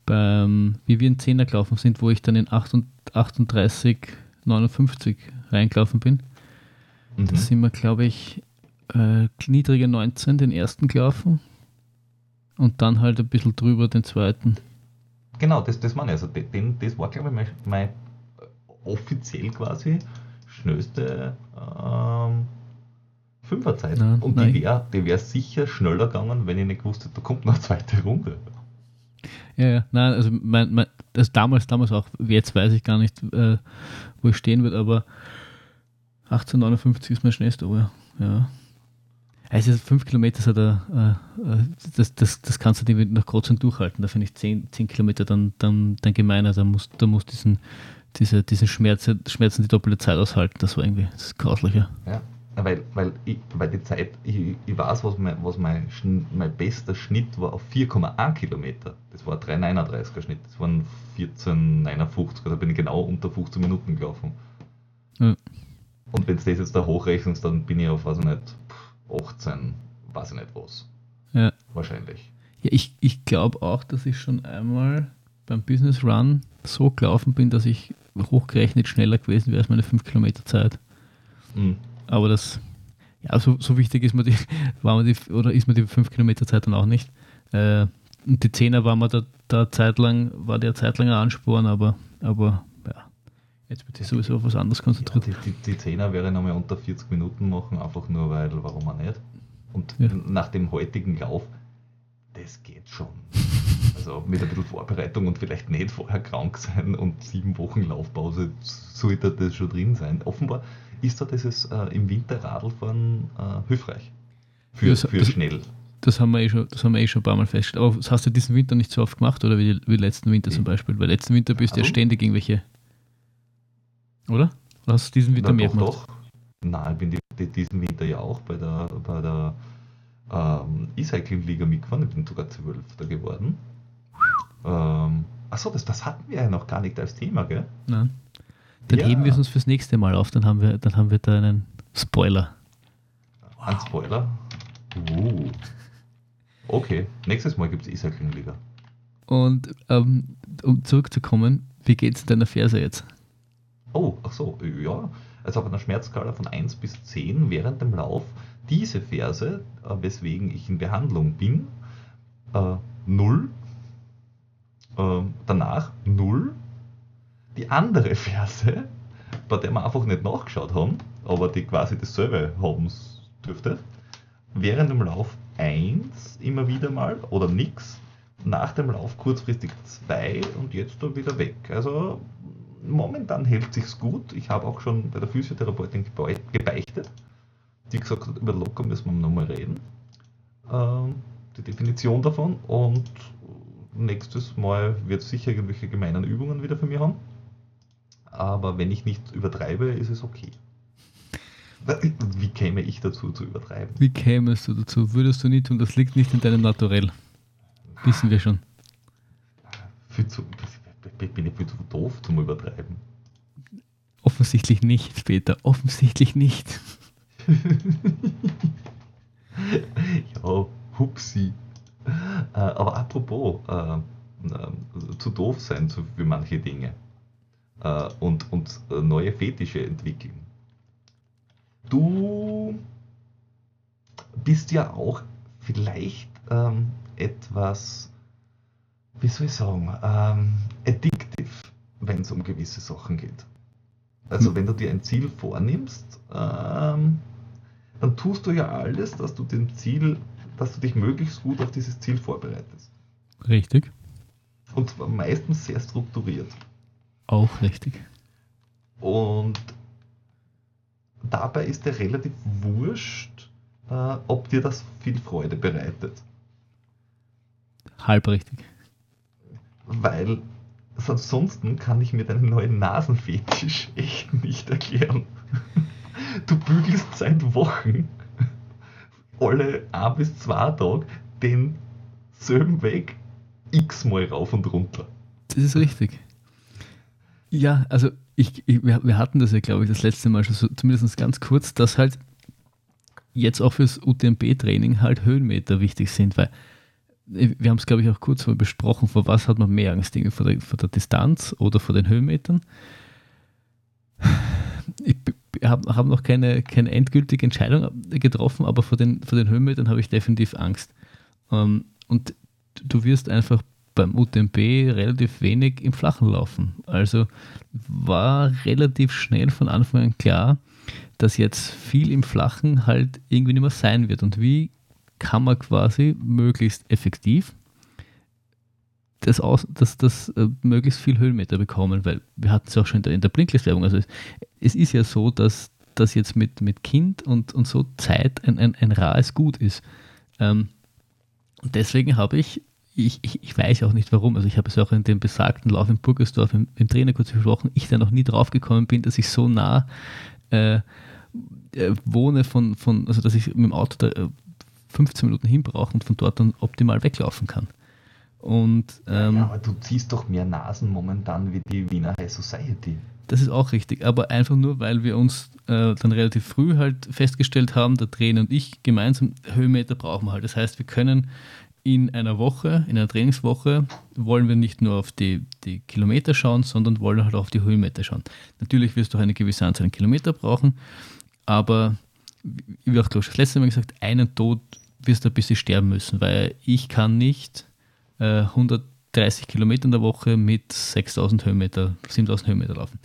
beim wie wir in 10er gelaufen sind, wo ich dann in 38, 59 reingelaufen bin, mhm. da sind wir, glaube ich, äh, niedrige 19 den ersten gelaufen und dann halt ein bisschen drüber den zweiten. Genau, das, das meine ich. Also, den, das war, glaube ich, mein, mein offiziell quasi schnellste ähm, Fünferzeit. Nein, und die wäre die wär sicher schneller gegangen, wenn ich nicht gewusst hätte, da kommt noch eine zweite Runde. Ja, ja, nein, also mein, mein, das damals, damals auch, jetzt weiß ich gar nicht, äh, wo ich stehen würde, aber 1859 ist mein schnellster Uhr, ja. Also 5 Kilometer ist halt, äh, das, das, das kannst du dir nach Kreuzung durchhalten. Da finde ich 10, 10 Kilometer dann, dann, dann gemeiner. Da musst du musst diesen, diese, diese Schmerzen, Schmerzen die doppelte Zeit aushalten. Das war irgendwie das Grausliche. Ja weil, weil, ich, weil die Zeit, ich, ich weiß, was, mein, was mein, mein bester Schnitt war auf 4,1 Kilometer. Das war 3,39er Schnitt. Das waren 14,59. Da bin ich genau unter 15 Minuten gelaufen. Ja. Und wenn du das jetzt da hochrechnest, dann bin ich auf, weiß ich nicht, 18, weiß ich nicht was. Ja. Wahrscheinlich. Ja, ich, ich glaube auch, dass ich schon einmal beim Business Run so gelaufen bin, dass ich hochgerechnet schneller gewesen wäre als meine 5 Kilometer Zeit. Mhm. Aber das, ja, so, so wichtig ist mir die, war mir die, oder ist mir die 5 Kilometer Zeit dann auch nicht. Äh, und die 10er war mir da, da zeitlang, war der zeitlanger Ansporn, aber, aber ja, jetzt wird sich sowieso auf was anderes konzentriert. Ja, die, die, die 10er wäre nochmal unter 40 Minuten machen, einfach nur weil, warum auch nicht. Und ja. nach dem heutigen Lauf, das geht schon. Also mit ein bisschen Vorbereitung und vielleicht nicht vorher krank sein und sieben Wochen Laufpause sollte das schon drin sein. Offenbar ist da dieses äh, im Winter Radlfahren äh, hilfreich für, ja, für also, schnell. das haben wir eh schon, das haben wir eh schon ein paar Mal festgestellt. Aber das hast du diesen Winter nicht so oft gemacht oder wie, wie letzten Winter zum Beispiel? Weil letzten Winter bist du ja ständig irgendwelche. Oder? Oder hast du diesen Winter mehr gemacht? doch. Nein, ich bin die, die, diesen Winter ja auch bei der, bei der ähm, E-Cycling-Liga mitgefahren. Ich bin sogar Zwölfter geworden. Ähm, achso, das, das hatten wir ja noch gar nicht als Thema, gell? Nein. Dann Ja. heben wir es uns fürs nächste Mal auf, dann haben wir, dann haben wir da einen Spoiler. Ein Spoiler. Uh. Okay, nächstes Mal gibt es E-Cycling-Liga. Und ähm, um zurückzukommen, wie geht's in deiner Ferse jetzt? Oh, ach so, ja. Also auf einer Schmerzskala von 1 bis 10 während dem Lauf diese Verse, äh, weswegen ich in Behandlung bin, äh, 0. Äh, danach 0. Die andere Verse, bei der wir einfach nicht nachgeschaut haben, aber die quasi dasselbe haben dürfte, während dem Lauf 1 immer wieder mal oder nix. Nach dem Lauf kurzfristig 2 und jetzt dann wieder weg. Also momentan hält sich's gut. Ich habe auch schon bei der Physiotherapeutin gebei- gebeichtet. Die gesagt hat, über locker müssen wir nochmal reden. Ähm, die Definition davon. Und nächstes Mal wird es sicher irgendwelche gemeinen Übungen wieder für mich haben. Aber wenn ich nicht übertreibe, ist es okay. Wie käme ich dazu zu übertreiben? Wie kämest du dazu? Würdest du nicht tun, das liegt nicht in deinem Naturell. Wissen wir schon. Zu, bin ich viel zu doof zum Übertreiben. Offensichtlich nicht, Peter. Offensichtlich nicht. ja, hupsi. Äh, aber apropos, äh, äh, zu doof sein für manche Dinge äh, und, und äh, neue Fetische entwickeln. Du bist ja auch vielleicht ähm, etwas, wie soll ich sagen, ähm, addictive, wenn es um gewisse Sachen geht. Also wenn du dir ein Ziel vornimmst, ähm, dann tust du ja alles, dass du dem Ziel, dass du dich möglichst gut auf dieses Ziel vorbereitest. Richtig. Und zwar meistens sehr strukturiert. Auch richtig. Und dabei ist dir relativ wurscht, äh, ob dir das viel Freude bereitet. Halb richtig. Weil ansonsten kann ich mir deinen neuen Nasenfetisch echt nicht erklären. Du bügelst seit Wochen alle ein bis zwei Tage denselben Weg x-mal rauf und runter. Das ist richtig. Ja, also ich, ich, wir, hatten das ja, glaube ich, das letzte Mal schon so, zumindest ganz kurz, dass halt jetzt auch fürs UTMB-Training halt Höhenmeter wichtig sind, weil äh, wir haben es, glaube ich, auch kurz mal besprochen, vor was hat man mehr Angst, irgendwie vor der, vor der Distanz oder vor den Höhenmetern. Ich habe hab noch keine, keine endgültige Entscheidung getroffen, aber vor den, vor den Höhenmetern habe ich definitiv Angst. Ähm, und du wirst einfach beim UTMB relativ wenig im Flachen laufen. Also war relativ schnell von Anfang an klar, dass jetzt viel im Flachen halt irgendwie nicht mehr sein wird. Und wie kann man quasi möglichst effektiv das, aus, das, das äh, möglichst viel Höhenmeter bekommen, weil wir hatten es auch schon in der, in der Blinklist-Werbung. Also es, es ist ja so, dass das jetzt mit, mit Kind und, und so Zeit ein, ein, ein rares Gut ist. Ähm, und deswegen habe ich, ich, ich, ich weiß auch nicht warum, also ich habe es auch in dem besagten Lauf in Burgersdorf im, im Trainer kurz besprochen, ich da noch nie drauf gekommen bin, dass ich so nah äh, äh, wohne von, von, also dass ich mit dem Auto da äh, 15 Minuten hin brauche und von dort dann optimal weglaufen kann. Und ähm, ja, aber du ziehst doch mehr Nasen momentan wie die Wiener High Society. das ist auch richtig, aber einfach nur, weil wir uns äh, dann relativ früh halt festgestellt haben, der Trainer und ich gemeinsam Höhenmeter brauchen wir halt. Das heißt, wir können in einer Woche, in einer Trainingswoche, wollen wir nicht nur auf die, die Kilometer schauen, sondern wollen halt auch auf die Höhenmeter schauen. Natürlich wirst du auch eine gewisse Anzahl an Kilometer brauchen, aber wie auch glaube ich das letzte Mal gesagt, einen Tod wirst du ein bisschen sterben müssen, weil ich kann nicht äh, 130 Kilometer in der Woche mit 6000 Höhenmeter, 7000 Höhenmeter laufen.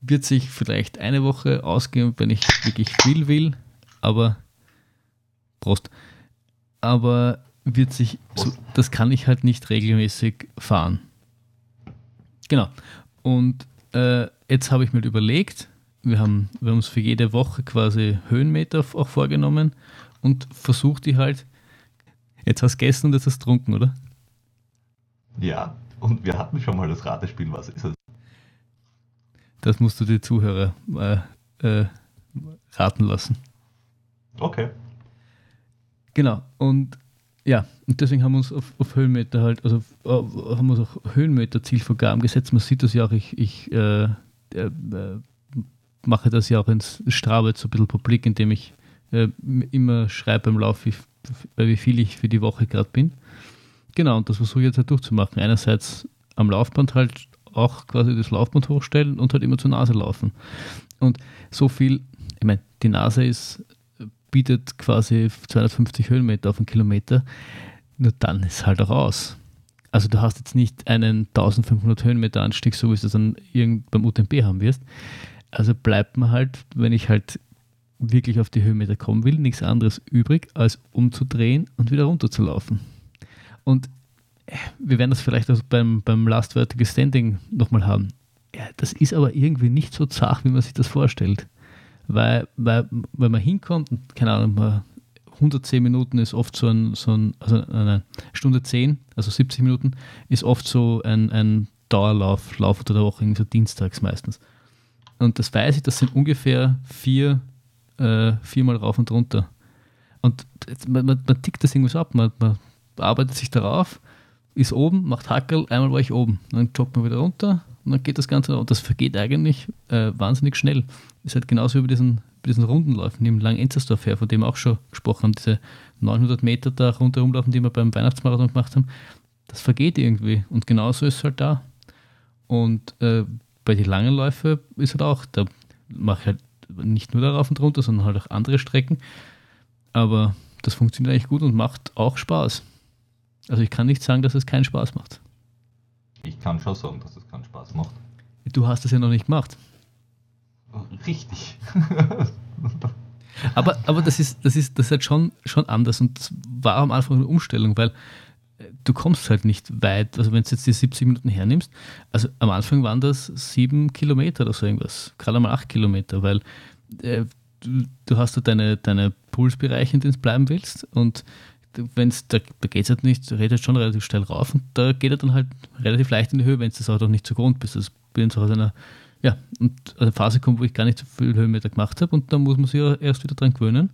Wird sich vielleicht eine Woche ausgehen, wenn ich wirklich viel will, aber Prost. Aber wird sich, so, das kann ich halt nicht regelmäßig fahren. Genau. Und äh, jetzt habe ich mir überlegt, wir haben, wir haben uns für jede Woche quasi Höhenmeter auch vorgenommen und versucht die halt Jetzt hast du gegessen und jetzt hast du getrunken, oder? Ja, und wir hatten schon mal das Ratespiel. Was ist es? Das musst du die Zuhörer äh, äh, raten lassen. Okay. Genau, und ja, und deswegen haben wir uns auf, auf Höhenmeter halt, also äh, haben wir uns auch Höhenmeter-Zielvorgaben gesetzt. Man sieht das ja auch, ich, ich äh, äh, mache das ja auch ins Strava jetzt so ein bisschen publik, indem ich äh, immer schreibe beim Lauf, wie, wie viel ich für die Woche gerade bin. Genau, und das versuche ich jetzt halt durchzumachen. Einerseits am Laufband halt auch quasi das Laufband hochstellen und halt immer zur Nase laufen. Und so viel, ich meine, die Nase ist, bietet quasi 250 Höhenmeter auf einen Kilometer, nur dann ist halt auch aus. Also du hast jetzt nicht einen 1500 Höhenmeter Anstieg, so wie es dann irgend beim UTMB haben wirst. Also bleibt mir halt, wenn ich halt wirklich auf die Höhenmeter kommen will, nichts anderes übrig, als umzudrehen und wieder runterzulaufen. Und äh, wir werden das vielleicht auch beim, beim Last Vertical Standing nochmal haben. Ja, das ist aber irgendwie nicht so zart, wie man sich das vorstellt. Weil, weil wenn man hinkommt keine Ahnung, 110 Minuten ist oft so ein, so ein also eine Stunde 10, also 70 Minuten, ist oft so ein, ein Dauerlauf, Lauf unter der Woche, so dienstags meistens. Und das weiß ich, das sind ungefähr vier, äh, viermal rauf und runter. Und man, man, man tickt das irgendwie so ab, man, man arbeitet sich darauf, ist oben, macht Hackel, einmal war ich oben, dann joggt man wieder runter und dann geht das Ganze und das vergeht eigentlich äh, wahnsinnig schnell. Ist halt genauso wie bei diesen, bei diesen Rundenläufen, im langen Enzersdorf her, von dem wir auch schon gesprochen haben, diese 900 Meter da rundherum laufen, die wir beim Weihnachtsmarathon gemacht haben, das vergeht irgendwie und genauso ist es halt da. Und äh, bei den langen Läufen ist halt auch, da mache ich halt nicht nur darauf und runter, sondern halt auch andere Strecken. Aber das funktioniert eigentlich gut und macht auch Spaß. Also ich kann nicht sagen, dass es keinen Spaß macht. Ich kann schon sagen, dass es keinen Spaß macht. Du hast es ja noch nicht gemacht. Richtig. aber aber das, ist, das, ist, das ist halt schon, schon anders und das war am Anfang eine Umstellung, weil äh, du kommst halt nicht weit. Also wenn du jetzt die 70 Minuten hernimmst, also am Anfang waren das sieben Kilometer oder so irgendwas, gerade einmal acht Kilometer, weil äh, du, du, hast da deine, deine Pulsbereiche, in denen du bleiben willst und wenn es, da, da geht es halt nicht, redet halt schon relativ schnell rauf und da geht er dann halt relativ leicht in die Höhe, wenn es das Auto nicht so gewohnt bist. Das bin so aus einer, ja, und eine Phase kommt, wo ich gar nicht so viel Höhenmeter gemacht habe und dann muss man sich ja erst wieder dran gewöhnen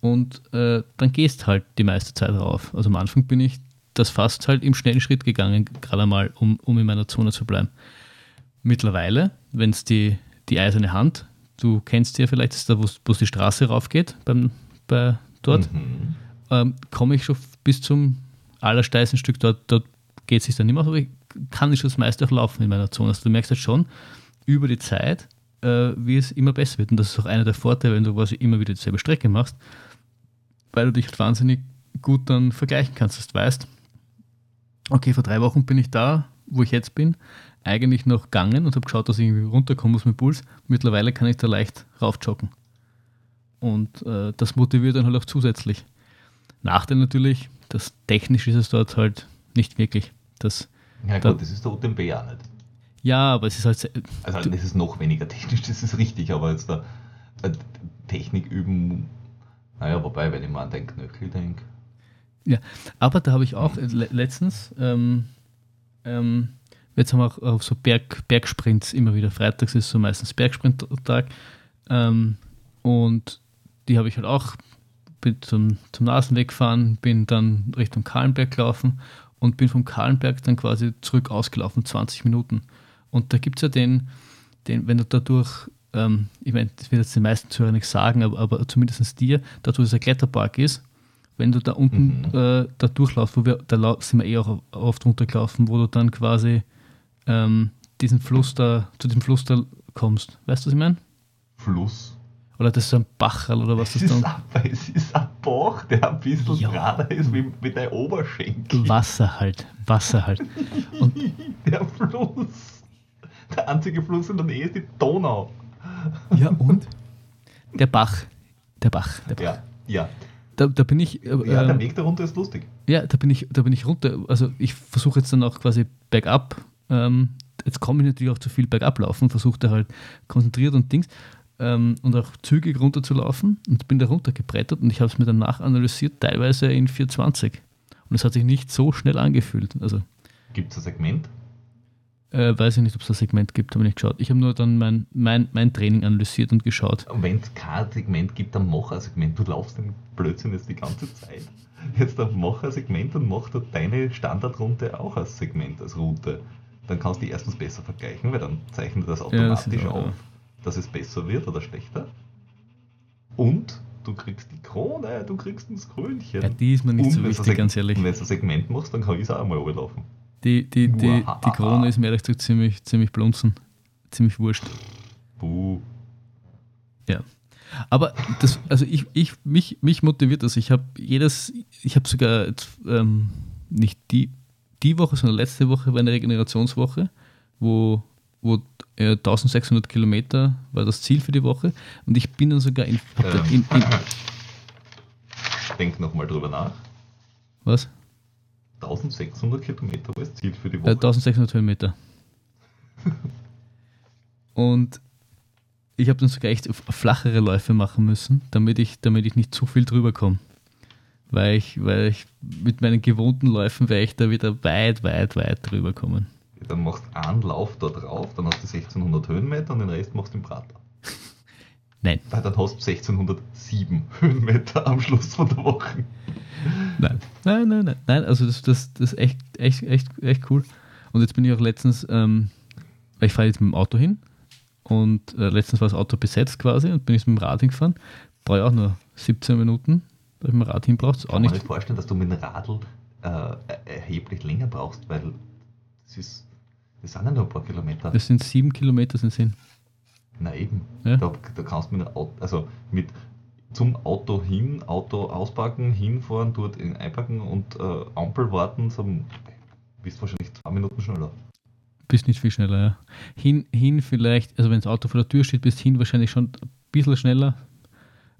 und äh, dann gehst halt die meiste Zeit rauf. Also am Anfang bin ich das fast halt im schnellen Schritt gegangen, gerade mal, um, um in meiner Zone zu bleiben. Mittlerweile, wenn es die, die eiserne Hand, du kennst ja vielleicht, ist da, wo es die Straße raufgeht, beim, bei dort. Mhm ähm, komme ich schon bis zum allersteilsten Stück. Dort, dort geht es sich dann nicht mehr, aber ich kann schon das meiste auch laufen in meiner Zone. Also du merkst halt schon über die Zeit, äh, wie es immer besser wird. Und das ist auch einer der Vorteile, wenn du quasi immer wieder dieselbe Strecke machst, weil du dich halt wahnsinnig gut dann vergleichen kannst. Das weißt, okay, vor drei Wochen bin ich da, wo ich jetzt bin, eigentlich noch gegangen und habe geschaut, dass ich irgendwie runterkomme aus meinem Puls. Mittlerweile kann ich da leicht raufjoggen. Und äh, das motiviert dann halt auch zusätzlich. Nachteil natürlich, das technisch ist es dort halt nicht wirklich. Das, ja gut, da, das ist der UTMB ja nicht. Ja, aber es ist halt... Also das ist noch weniger technisch, das ist richtig, aber jetzt da äh, Technik üben, naja, wobei, wenn ich mal an den Knöchel denke. Ja, aber da habe ich auch le letztens, ähm, ähm, jetzt haben wir auch auf so Berg, Bergsprints immer wieder, freitags ist so meistens Bergsprint-Tag ähm, und die habe ich halt auch bin zum, zum Nasenweg gefahren, bin dann Richtung Kahlenberg gelaufen und bin vom Kahlenberg dann quasi zurück ausgelaufen, 20 Minuten. Und da gibt es ja den, den, wenn du dadurch, ähm, ich meine, das wird jetzt den meisten Zuhörern nicht sagen, aber, aber zumindest dir, da wo es ein Kletterpark ist, wenn du da unten mhm. äh, da durchlaufst, wo wir, da sind wir eh auch oft runtergelaufen, wo du dann quasi ähm, diesen Fluss da, zu diesem Fluss da kommst. Weißt du, was ich meine? Fluss? Oder das ist so ein Bachel oder was das dann? Es ist ein Bach, der ein bisschen ja. gerader ist wie, wie dein Oberschenkel. Wasser halt, Wasser halt. Und der Fluss. Der einzige Fluss in der Nähe ist die Donau. Ja, und? Der Bach. Der Bach. Der Bach. Ja, ja. Da, da bin ich. Äh, ja, der ähm, Weg darunter ist lustig. Ja, da bin ich, da bin ich runter. Also ich versuche jetzt dann auch quasi bergab. Ähm, jetzt komme ich natürlich auch zu viel bergab laufen, versuche da halt konzentriert und Dings ähm, und auch zügig runterzulaufen und bin da runtergebrettert und ich habe es mir danach analysiert, teilweise in 420. Und es hat sich nicht so schnell angefühlt. Also Gibt es ein Segment? äh, weiß ich nicht, ob es ein Segment gibt, habe ich nicht geschaut. Ich habe nur dann mein, mein, mein Training analysiert und geschaut. Und wenn es kein Segment gibt, dann mach ein Segment. Du laufst den Blödsinn jetzt die ganze Zeit. Jetzt dann mach ein Segment und mach dort deine Standardrunde auch als Segment, als Route. Dann kannst du die erstens besser vergleichen, weil dann zeichnet das das automatisch ist auch, auf, ja. Dass es besser wird oder schlechter. Und du kriegst die Krone, du kriegst ein Krönchen. Ja, die ist mir nicht Und so wichtig, ganz ehrlich. Und wenn du ein Segment machst, dann kann ich es auch einmal runterlaufen. Die, die, die, die Krone ist mir ehrlich gesagt ziemlich, ziemlich blunzen. Ziemlich wurscht. Buh. Ja. Aber das, also ich, ich, mich, mich motiviert das. Ich habe jedes, ich habe sogar jetzt, ähm, nicht die, die Woche, sondern letzte Woche war eine Regenerationswoche, wo, wo äh, 1600 Kilometer war das Ziel für die Woche. Und ich bin dann sogar in, Ähm, in, in Denk nochmal drüber nach. was? 1600 Kilometer war das Ziel für die Äh, Woche. 1600 Höhenmeter. Und ich habe dann sogar echt flachere Läufe machen müssen, damit ich, damit ich nicht zu viel drüber komme. Weil ich, weil ich mit meinen gewohnten Läufen wäre ich da wieder weit, weit, weit drüber kommen. Dann machst du einen Lauf da drauf, dann hast du 1600 Höhenmeter und den Rest machst du im Prater. Nein, Weil dann hast du 1607 Höhenmeter am Schluss von der Woche. nein, nein, nein, nein, nein. Also das, das, das ist echt, echt, echt, echt cool. Und jetzt bin ich auch letztens, ähm, weil ich fahre jetzt mit dem Auto hin und äh, letztens war das Auto besetzt quasi und bin ich mit dem Rad hingefahren. Brauche ich auch nur 17 Minuten, da ich mit dem Rad hinbrauche. Ist auch Kann man nicht nicht vorstellen, dass du mit dem Radl äh, erheblich länger brauchst, weil das ist, das sind ja nur ein paar Kilometer. Das sind sieben Kilometer sind Sinn. Na eben. Ja. Da, da kannst du mit dem Auto, also mit zum Auto hin, Auto auspacken, hinfahren, dort in- einpacken und äh, Ampel warten, so bist wahrscheinlich zwei Minuten schneller. Bist nicht viel schneller, ja. Hin, hin vielleicht, also wenn das Auto vor der Tür steht, bist hin wahrscheinlich schon ein bisschen schneller.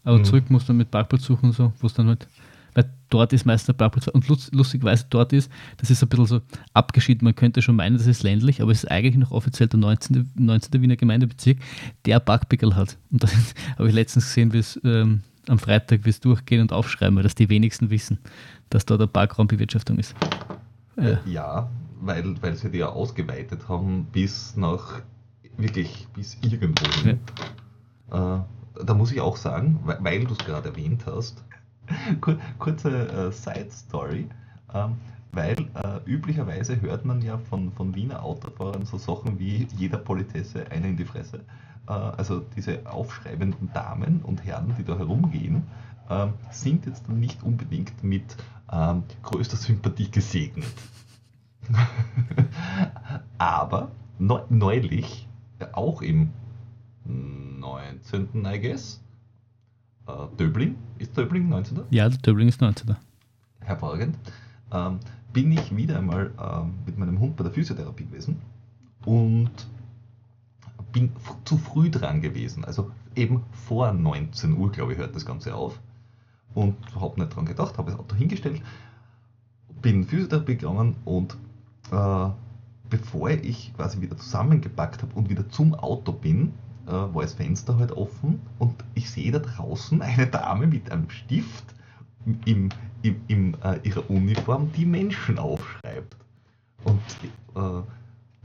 Aber Mhm. zurück musst du mit Parkplatz suchen und so, wo es dann halt. Weil dort ist meistens der Parkplatz. Und lust, lustigerweise dort ist, das ist ein bisschen so abgeschieden. Man könnte schon meinen, das ist ländlich, aber es ist eigentlich noch offiziell der 19. 19. Wiener Gemeindebezirk, der Parkpickel hat. Und da habe ich letztens gesehen, wie es ähm, am Freitag, wie es durchgehen und aufschreiben, weil das die wenigsten wissen, dass da der Parkraumbewirtschaftung ist. Ja. Ja, weil, weil sie die ja ausgeweitet haben bis nach wirklich bis irgendwo hin. Äh, da muss ich auch sagen, weil, weil du es gerade erwähnt hast, kurze äh, Side-Story, ähm, weil äh, üblicherweise hört man ja von, von Wiener Autofahrern so Sachen wie jeder Politesse eine in die Fresse. Äh, also diese aufschreibenden Damen und Herren, die da herumgehen, ähm, sind jetzt nicht unbedingt mit ähm, größter Sympathie gesegnet. Aber neu, neulich, äh, auch im 19. I guess, äh, Döbling, ist Döbling 19. Ja, Döbling ist 19. Hervorragend, ähm, bin ich wieder einmal ähm, mit meinem Hund bei der Physiotherapie gewesen und bin zu früh dran gewesen. Also eben vor 19 Uhr, glaube ich, hört das Ganze auf. Und habe nicht dran gedacht, habe das Auto hingestellt, bin Physiotherapie gegangen und äh, bevor ich quasi wieder zusammengepackt habe und wieder zum Auto bin, äh, war das Fenster halt offen und ich sehe da draußen eine Dame mit einem Stift im, im, in äh, ihrer Uniform, die Menschen aufschreibt. Und äh,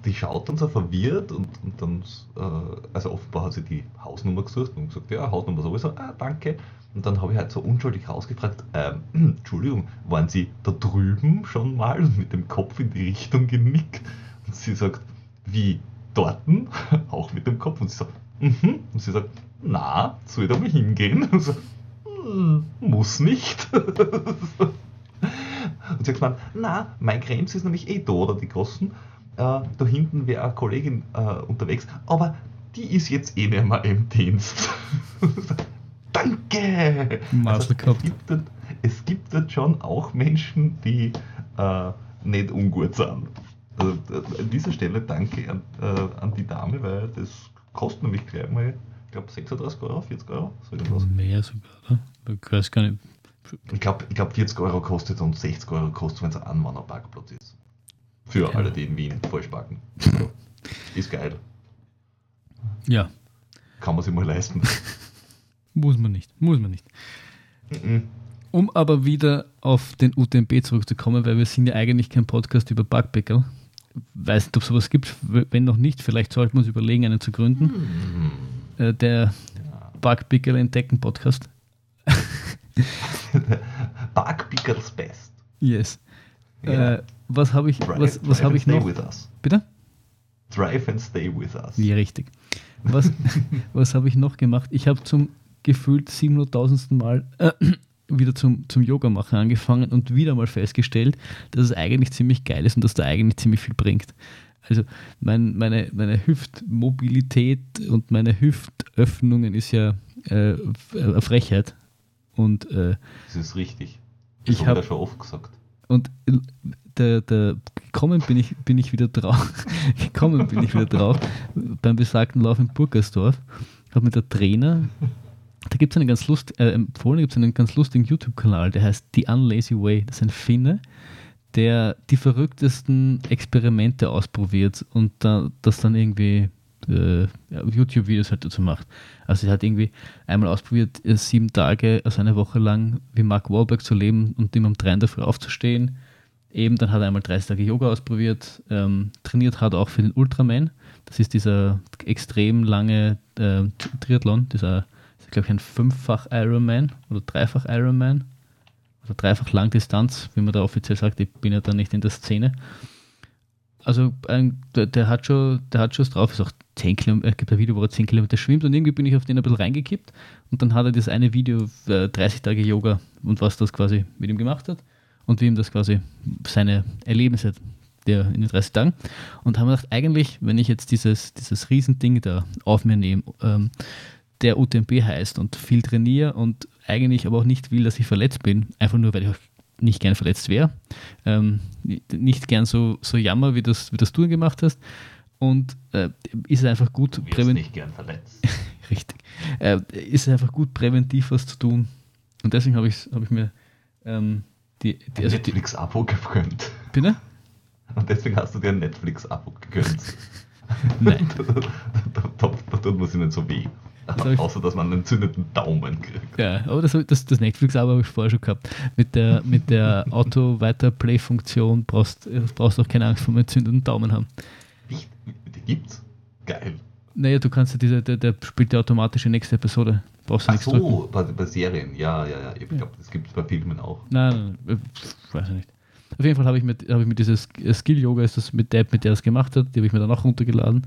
die schaut dann so verwirrt und, und dann, äh, also offenbar hat sie die Hausnummer gesucht und gesagt, ja, Hausnummer sowieso, ah, danke. Und dann habe ich halt so unschuldig rausgefragt, ähm, Entschuldigung, waren Sie da drüben schon mal und mit dem Kopf in die Richtung genickt? Und sie sagt, wie, dorten? Auch mit dem Kopf. Und sie sagt, mhm. Und sie sagt, na, soll ich da mal hingehen? Und so, "Hm, muss nicht. Und sie hat gemeint, na, mein Grenze ist nämlich eh da, oder die Großen. Äh, da hinten wäre eine Kollegin äh, unterwegs, aber die ist jetzt eh nicht mehr im Dienst. Danke! Maßel es, gibt dort, es gibt dort schon auch Menschen, die äh, nicht ungut sind. Also an dieser Stelle danke an, äh, an die Dame, weil das kostet nämlich gleich mal, ich glaube 36 Euro, 40 Euro, so irgendwas. Mehr sogar, oder? Ich weiß gar nicht. Ich glaube, ich glaub 40 Euro kostet und 60 Euro kostet, wenn es ein Anwohnerparkplatz ist. Für Ja. alle, die in Wien falsch parken. Ist geil. Ja, Kann man sich mal leisten. muss man nicht. Muss man nicht. Mhm. Um aber wieder auf den UTMB zurückzukommen, weil wir sind ja eigentlich kein Podcast über Backpickel. Weiß nicht, ob es sowas gibt. Wenn noch nicht, vielleicht sollten wir uns überlegen, einen zu gründen. Hm. Äh, der Backpickel entdecken Podcast. Backpickers Best. Yes. Ja. Äh, was habe ich, Drive- was, was drive and ich stay noch? With us. Bitte? Drive and stay with us. Ja, richtig. Was, was habe ich noch gemacht? Ich habe zum gefühlt 700.000. Mal äh, wieder zum, zum Yoga machen angefangen und wieder mal festgestellt, dass es eigentlich ziemlich geil ist und dass da eigentlich ziemlich viel bringt. Also mein, meine, meine Hüftmobilität und meine Hüftöffnungen ist ja äh, eine Frechheit. Und äh, Das ist richtig. Ich Das habe ich ja schon oft gesagt. Und der, der, gekommen bin ich, bin ich wieder drauf. gekommen bin ich wieder drauf beim besagten Lauf in Burgersdorf. Habe mit der Trainer, da gibt es einen ganz lust, äh, empfohlen gibt es einen ganz lustigen YouTube-Kanal, der heißt The Unlazy Way. Das ist ein Finne, der die verrücktesten Experimente ausprobiert und da, das dann irgendwie äh, YouTube-Videos halt dazu macht. Also er hat irgendwie einmal ausprobiert, äh, sieben Tage, also eine Woche lang wie Mark Wahlberg zu leben und immer um drei in der Früh aufzustehen. Eben, dann hat er einmal 30 Tage Yoga ausprobiert, ähm, trainiert hat auch für den Ultraman. Das ist dieser extrem lange äh, Triathlon, dieser, ist, glaube ich, ein fünffach Ironman oder dreifach Ironman oder dreifach Langdistanz, wie man da offiziell sagt. Ich bin ja da nicht in der Szene. Also ein, der, der hat schon, der hat schon was drauf, ist auch 10 Kilometer, es gibt ein Video, wo er 10 Kilometer schwimmt und irgendwie bin ich auf den ein bisschen reingekippt und dann hat er das eine Video, äh, 30 Tage Yoga und was das quasi mit ihm gemacht hat und wie ihm das quasi seine Erlebnisse der in den 30 Tagen und haben gedacht, eigentlich, wenn ich jetzt dieses, dieses Riesending da auf mir nehme, ähm, der UTMB heißt und viel trainiere und eigentlich aber auch nicht will, dass ich verletzt bin, einfach nur, weil ich auch nicht gern verletzt wäre, ähm, nicht gern so, so jammer, wie das, wie das du gemacht hast und äh, ist es einfach gut präventiv. nicht gern verletzt. Richtig. Äh, ist einfach gut, präventiv was zu tun. Und deswegen habe ich, hab ich mir ähm, die, die, also. Netflix-Abo gegönnt. Bitte? Und deswegen hast du dir ein Netflix-Abo gegönnt. Nein. da, da, da, tut man sich nicht so weh. Das Außer, dass man einen entzündeten Daumen kriegt. Ja, aber das, das, das Netflix-Abo habe ich vorher schon gehabt. Mit der, mit der Auto-Weiter-Play-Funktion brauchst du brauchst auch keine Angst vor einem entzündeten Daumen haben. Nicht, die gibt's? Geil. Naja, du kannst ja diese, der, der spielt ja automatisch die nächste Episode. Brauchst du Ach so, bei, bei Serien, ja, ja, ja. Ich glaube, das gibt es bei Filmen auch. Nein, nein, äh, weiß ich nicht. Auf jeden Fall habe ich mit, habe ich mit dieses Skill-Yoga, ist das mit der App, mit der das gemacht hat, die habe ich mir dann auch runtergeladen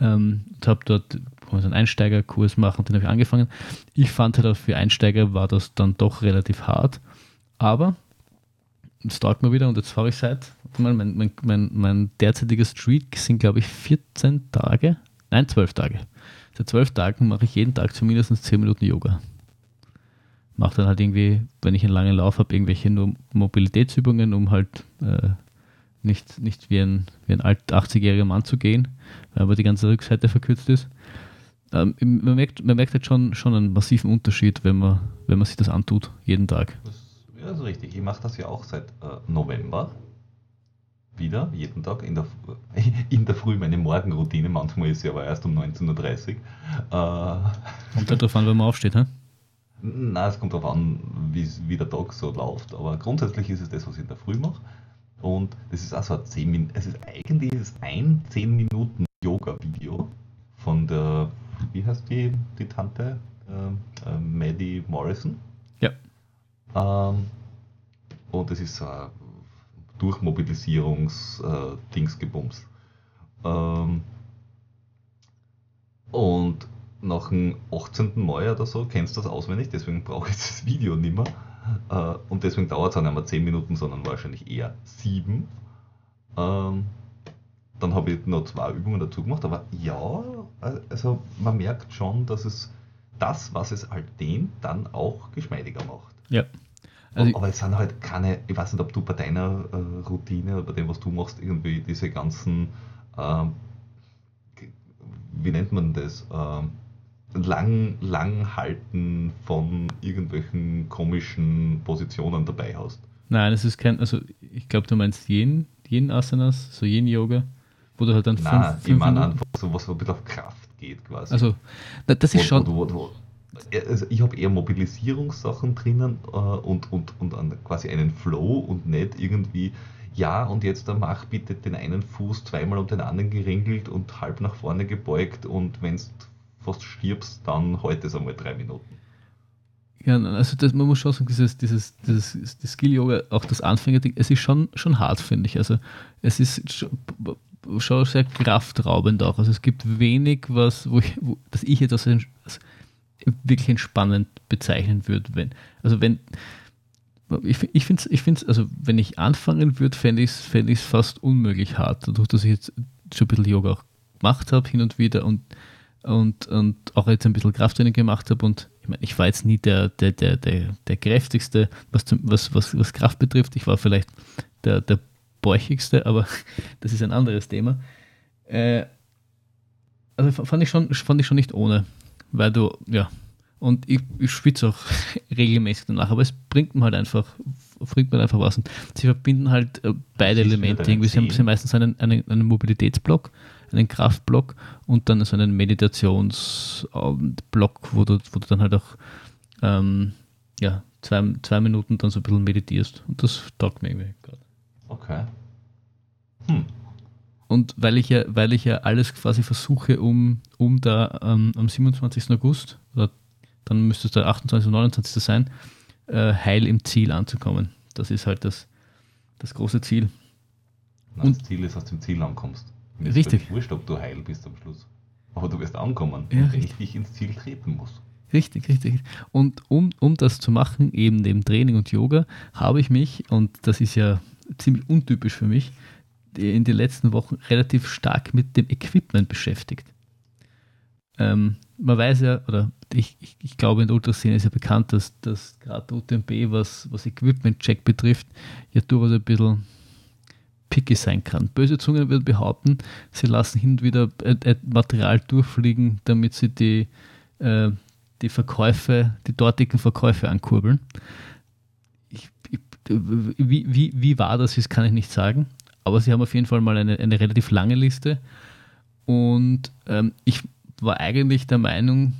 ähm, und habe dort so einen Einsteigerkurs machen, den habe ich angefangen. Ich fand halt auch für Einsteiger war das dann doch relativ hart, aber es taugt mir wieder und jetzt fahre ich seit, mein, mein, mein, mein derzeitiger Streak sind glaube ich 14 Tage, nein 12 Tage. Seit 12 Tagen mache ich jeden Tag zumindest 10 Minuten Yoga mache dann halt irgendwie, wenn ich einen langen Lauf habe, irgendwelche nur Mobilitätsübungen, um halt äh, nicht, nicht wie ein, wie ein alt 80-jähriger Mann zu gehen, weil aber die ganze Rückseite verkürzt ist. Ähm, man, merkt, man merkt halt schon, schon einen massiven Unterschied, wenn man, wenn man sich das antut, jeden Tag. Das, ja, ist richtig. Ich mache das ja auch seit äh, November. Wieder, jeden Tag in der, in der Früh meine Morgenroutine. Manchmal ist sie aber erst um 19.30 Uhr. Äh, Kommt halt darauf an, wenn man aufsteht. Hä? Na, es kommt darauf an, wie der Tag so läuft. Aber grundsätzlich ist es das, was ich in der Früh mache. Und das ist also ein 10 Minuten, es ist eigentlich ist ein 10 Minuten Yoga-Video von der, wie heißt die, die Tante? Ähm, äh, Maddie Morrison. Ja. Ähm, und es ist so ein Durchmobilisierungs-Dingsgebums. Ähm, und nach dem 18. Mal oder so kennst du das auswendig, deswegen brauche ich das Video nicht mehr. Äh, und deswegen dauert es auch nicht mehr 10 Minuten, sondern wahrscheinlich eher 7. Ähm, dann habe ich noch zwei Übungen dazu gemacht, aber ja, also man merkt schon, dass es das, was es halt dehnt, dann auch geschmeidiger macht. Ja. Also, aber es sind halt keine, ich weiß nicht, ob du bei deiner äh, Routine oder bei dem, was du machst, irgendwie diese ganzen, ähm, wie nennt man das, ähm, lang, lang halten von irgendwelchen komischen Positionen dabei hast. nein, es ist kein, also ich glaube, du meinst Yin, Yin Asanas, so Yin Yoga, wo du halt dann fünf, Nein, ich fünf meine Minuten- einfach so, was so ein bisschen auf Kraft geht quasi. Also, das ist Wo- schon, Wo, wo, wo, Also ich habe eher Mobilisierungssachen drinnen äh, und, und, und quasi einen Flow und nicht irgendwie, ja, und jetzt mach bitte den einen Fuß zweimal um den anderen geringelt und halb nach vorne gebeugt und wenn du fast stirbst, dann heute es einmal drei Minuten. Ja, also das, man muss schon sagen, dieses, dieses, dieses das Skill-Yoga, auch das Anfängerding, es ist schon, schon hart, finde ich. Also es ist schon, schon sehr kraftraubend auch. Also es gibt wenig, was, wo ich, wo, dass ich als wirklich entspannend bezeichnen würde. Wenn, also wenn, ich, ich finde es, ich find's, also wenn ich anfangen würde, fände ich es fänd fast unmöglich hart. Dadurch, dass ich jetzt schon ein bisschen Yoga auch gemacht habe, hin und wieder und, und, und auch jetzt ein bisschen Krafttraining gemacht habe und ich meine, ich war jetzt nie der, der, der, der, der kräftigste, was, zum, was, was, was Kraft betrifft. Ich war vielleicht der, der bäuchigste, aber das ist ein anderes Thema. Äh, also fand ich, schon, fand ich schon nicht ohne, weil du, ja, und ich, ich schwitze auch regelmäßig danach, aber es bringt mir halt einfach, bringt mir einfach was. Und sie verbinden halt äh, beide Elemente. Irgendwie. Sie haben, sie meistens einen, einen, einen Mobilitätsblock, einen Kraftblock und dann so einen Meditationsblock, wo du, wo du dann halt auch ähm, ja, zwei, zwei Minuten dann so ein bisschen meditierst. Und das taugt mir irgendwie gerade. Okay. Hm. Und weil ich ja, weil ich ja alles quasi versuche, um, um da ähm, am 27. August, oder dann müsste es der 28. oder 29. sein, äh, heil im Ziel anzukommen. Das ist halt das, das große Ziel. Das und, Ziel ist, dass du im Ziel ankommst. Es richtig. Ist wurscht, ob du heil bist am Schluss. Aber du wirst ankommen, ja, wenn ich dich ins Ziel treten muss. Richtig, richtig. Und um, um das zu machen, eben neben Training und Yoga, habe ich mich, und das ist ja ziemlich untypisch für mich, in den letzten Wochen relativ stark mit dem Equipment beschäftigt. Ähm, man weiß ja, oder ich, ich, ich glaube in der Ultraszene ist ja bekannt, dass, dass gerade UTMB, was, was Equipment-Check betrifft, ja durchaus ein bisschen picky sein kann. Böse Zungen würden behaupten, sie lassen hin und wieder Material durchfliegen, damit sie die, äh, die Verkäufe, die dortigen Verkäufe ankurbeln. Ich, ich, wie, wie, wie war das, das kann ich nicht sagen, aber sie haben auf jeden Fall mal eine, eine relativ lange Liste und ähm, ich war eigentlich der Meinung,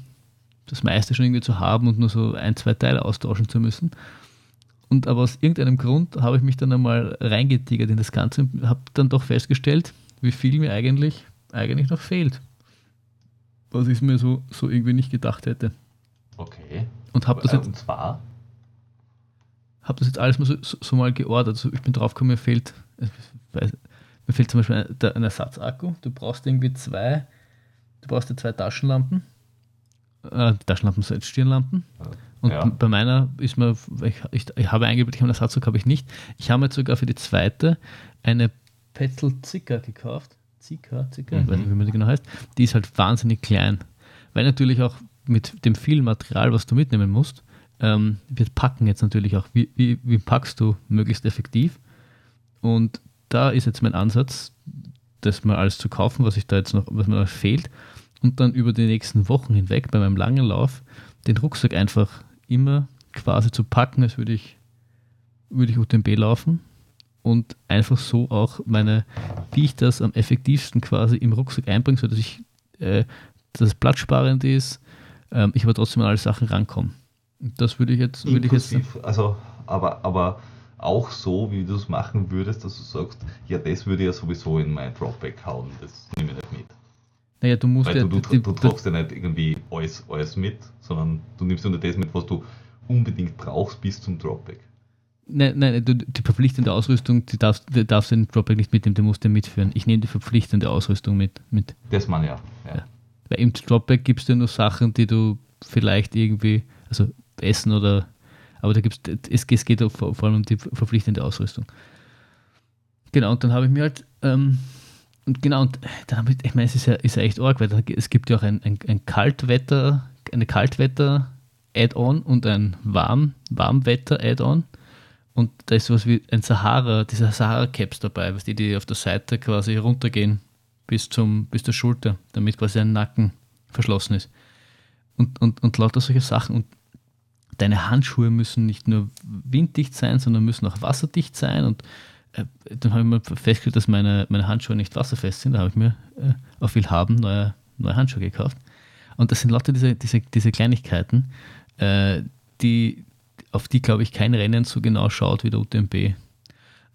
das meiste schon irgendwie zu haben und nur so ein, zwei Teile austauschen zu müssen. Und aber aus irgendeinem Grund habe ich mich dann einmal reingetigert in das Ganze und habe dann doch festgestellt, wie viel mir eigentlich, eigentlich noch fehlt. Was ich mir so, so irgendwie nicht gedacht hätte. Okay. Und habe das jetzt. Und zwar? Habe das jetzt alles mal so, so, so mal geordert. Also ich bin drauf gekommen, mir fehlt, weiß, mir fehlt zum Beispiel ein, ein Ersatzakku. Du brauchst irgendwie zwei, du brauchst ja zwei Taschenlampen. Äh, Taschenlampen sind Stirnlampen. Und ja. bei meiner ist mir, ich, ich, ich habe eingebildet, ich habe einen Ersatzug, habe ich nicht. Ich habe mir jetzt sogar für die zweite eine Petal Zicker gekauft. Zicker, Zicker, mhm. ich weiß nicht, wie man die genau heißt. Die ist halt wahnsinnig klein. Weil natürlich auch mit dem vielen Material, was du mitnehmen musst, ähm, wird Packen jetzt natürlich auch. Wie, wie, wie packst du möglichst effektiv? Und da ist jetzt mein Ansatz, das mal alles zu kaufen, was ich da jetzt noch, was mir noch fehlt, und dann über die nächsten Wochen hinweg bei meinem langen Lauf den Rucksack einfach immer quasi zu packen, als würde ich, würde ich UTMB laufen und einfach so auch meine, wie ich das am effektivsten quasi im Rucksack einbringe, sodass ich, äh, dass es platzsparend ist, ähm, ich aber trotzdem an alle Sachen rankomme. Das würde ich jetzt, würde ich jetzt. Also, aber, aber auch so, wie du es machen würdest, dass du sagst, ja, das würde ja sowieso in mein Dropback hauen, das nehme ich nicht mit. Naja, du musst Weil ja. Du, du, du, du tragst ja nicht irgendwie alles, alles mit, sondern du nimmst nur das mit, was du unbedingt brauchst bis zum Dropback. Nein, nein, du, die verpflichtende Ausrüstung, die darfst, die darfst du den Dropback nicht mitnehmen, die musst du mitführen. Ich nehme die verpflichtende Ausrüstung mit. mit. Das man ja. ja. ja. Weil im Dropback gibst du nur Sachen, die du vielleicht irgendwie, also essen oder, aber da gibt's, es, es geht vor, vor allem um die verpflichtende Ausrüstung. Genau, und dann habe ich mir halt ähm, und genau, und dann ich meine, es ist ja, ist ja echt arg, weil es gibt ja auch ein, ein, ein Kaltwetter, eine Kaltwetter-Add-on und ein Warm, Warmwetter-Add-on. Und da ist sowas wie ein Sahara, diese Sahara-Caps dabei, was die, die auf der Seite quasi runtergehen bis, zum, bis zur Schulter, damit quasi ein Nacken verschlossen ist. Und, und, und lauter solche Sachen. Und deine Handschuhe müssen nicht nur winddicht sein, sondern müssen auch wasserdicht sein. Und äh, dann habe ich mir festgestellt, dass meine, meine Handschuhe nicht wasserfest sind. Da habe ich mir äh, auf viel haben neue, neue Handschuhe gekauft. Und das sind lauter diese, diese, diese Kleinigkeiten, äh, die, auf die, glaube ich, kein Rennen so genau schaut wie der UTMB.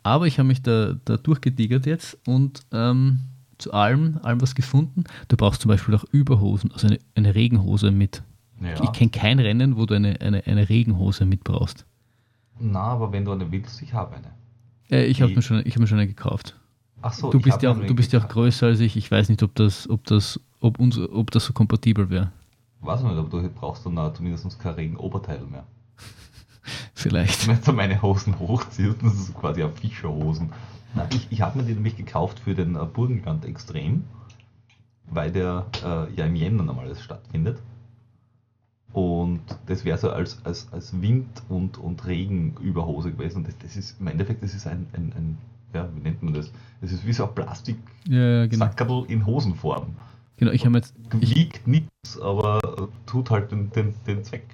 Aber ich habe mich da, da durchgedigert jetzt und ähm, zu allem, allem was gefunden. Du brauchst zum Beispiel auch Überhosen, also eine, eine Regenhose mit. Ja. Ich kenne kein Rennen, wo du eine, eine, eine Regenhose mit brauchst. Na, aber wenn du eine willst, ich habe eine. Äh, ich habe mir, schon, hab mir schon eine gekauft. Ach so, du bist ja auch, du bist ja auch größer als ich. Ich weiß nicht, ob das, ob das, ob uns, ob das so kompatibel wäre. Weiß nicht, aber du brauchst dann zumindest kein Regenoberteil mehr. Vielleicht. Wenn du meine Hosen hochziehst, das ist quasi ein Fischerhosen. Na, ich ich habe mir die nämlich gekauft für den äh, Burgenland Extrem, weil der äh, ja im Jänner normales stattfindet. Und das wäre so als, als, als Wind- und, und Regenüberhose gewesen. Und das, das ist im Endeffekt, das ist ein, ein, ein ja, wie nennt man das? Das ist wie so ein plastik ja, genau. in Hosenform. Genau, ich habe jetzt. Wiegt nichts, aber tut halt den, den, den Zweck.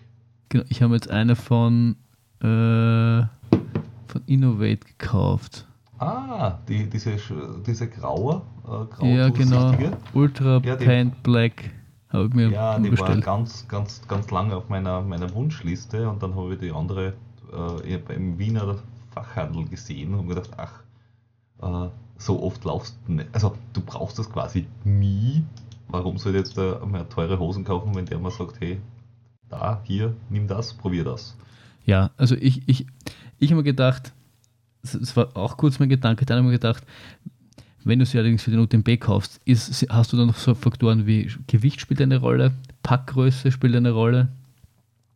Genau, ich habe jetzt eine von, äh, von Innovate gekauft. Ah, die, diese, diese graue, äh, graue Ja, genau. Ultra ja, Paint Black habe ich mir Ja, die bestellt. war ganz, ganz, ganz lange auf meiner, meiner Wunschliste und dann habe ich die andere äh, beim Wiener Fachhandel gesehen und mir gedacht, ach, äh, so oft laufst du nicht. Also, du brauchst das quasi nie. Warum soll ich jetzt äh, mal teure Hosen kaufen, wenn der mal sagt, hey, da, hier, nimm das, probier das. Ja, also ich, ich, ich habe mir gedacht, es war auch kurz mein Gedanke, dann habe ich mir gedacht, wenn du sie allerdings für den UTMB kaufst, ist, hast du dann noch so Faktoren wie Gewicht spielt eine Rolle, Packgröße spielt eine Rolle.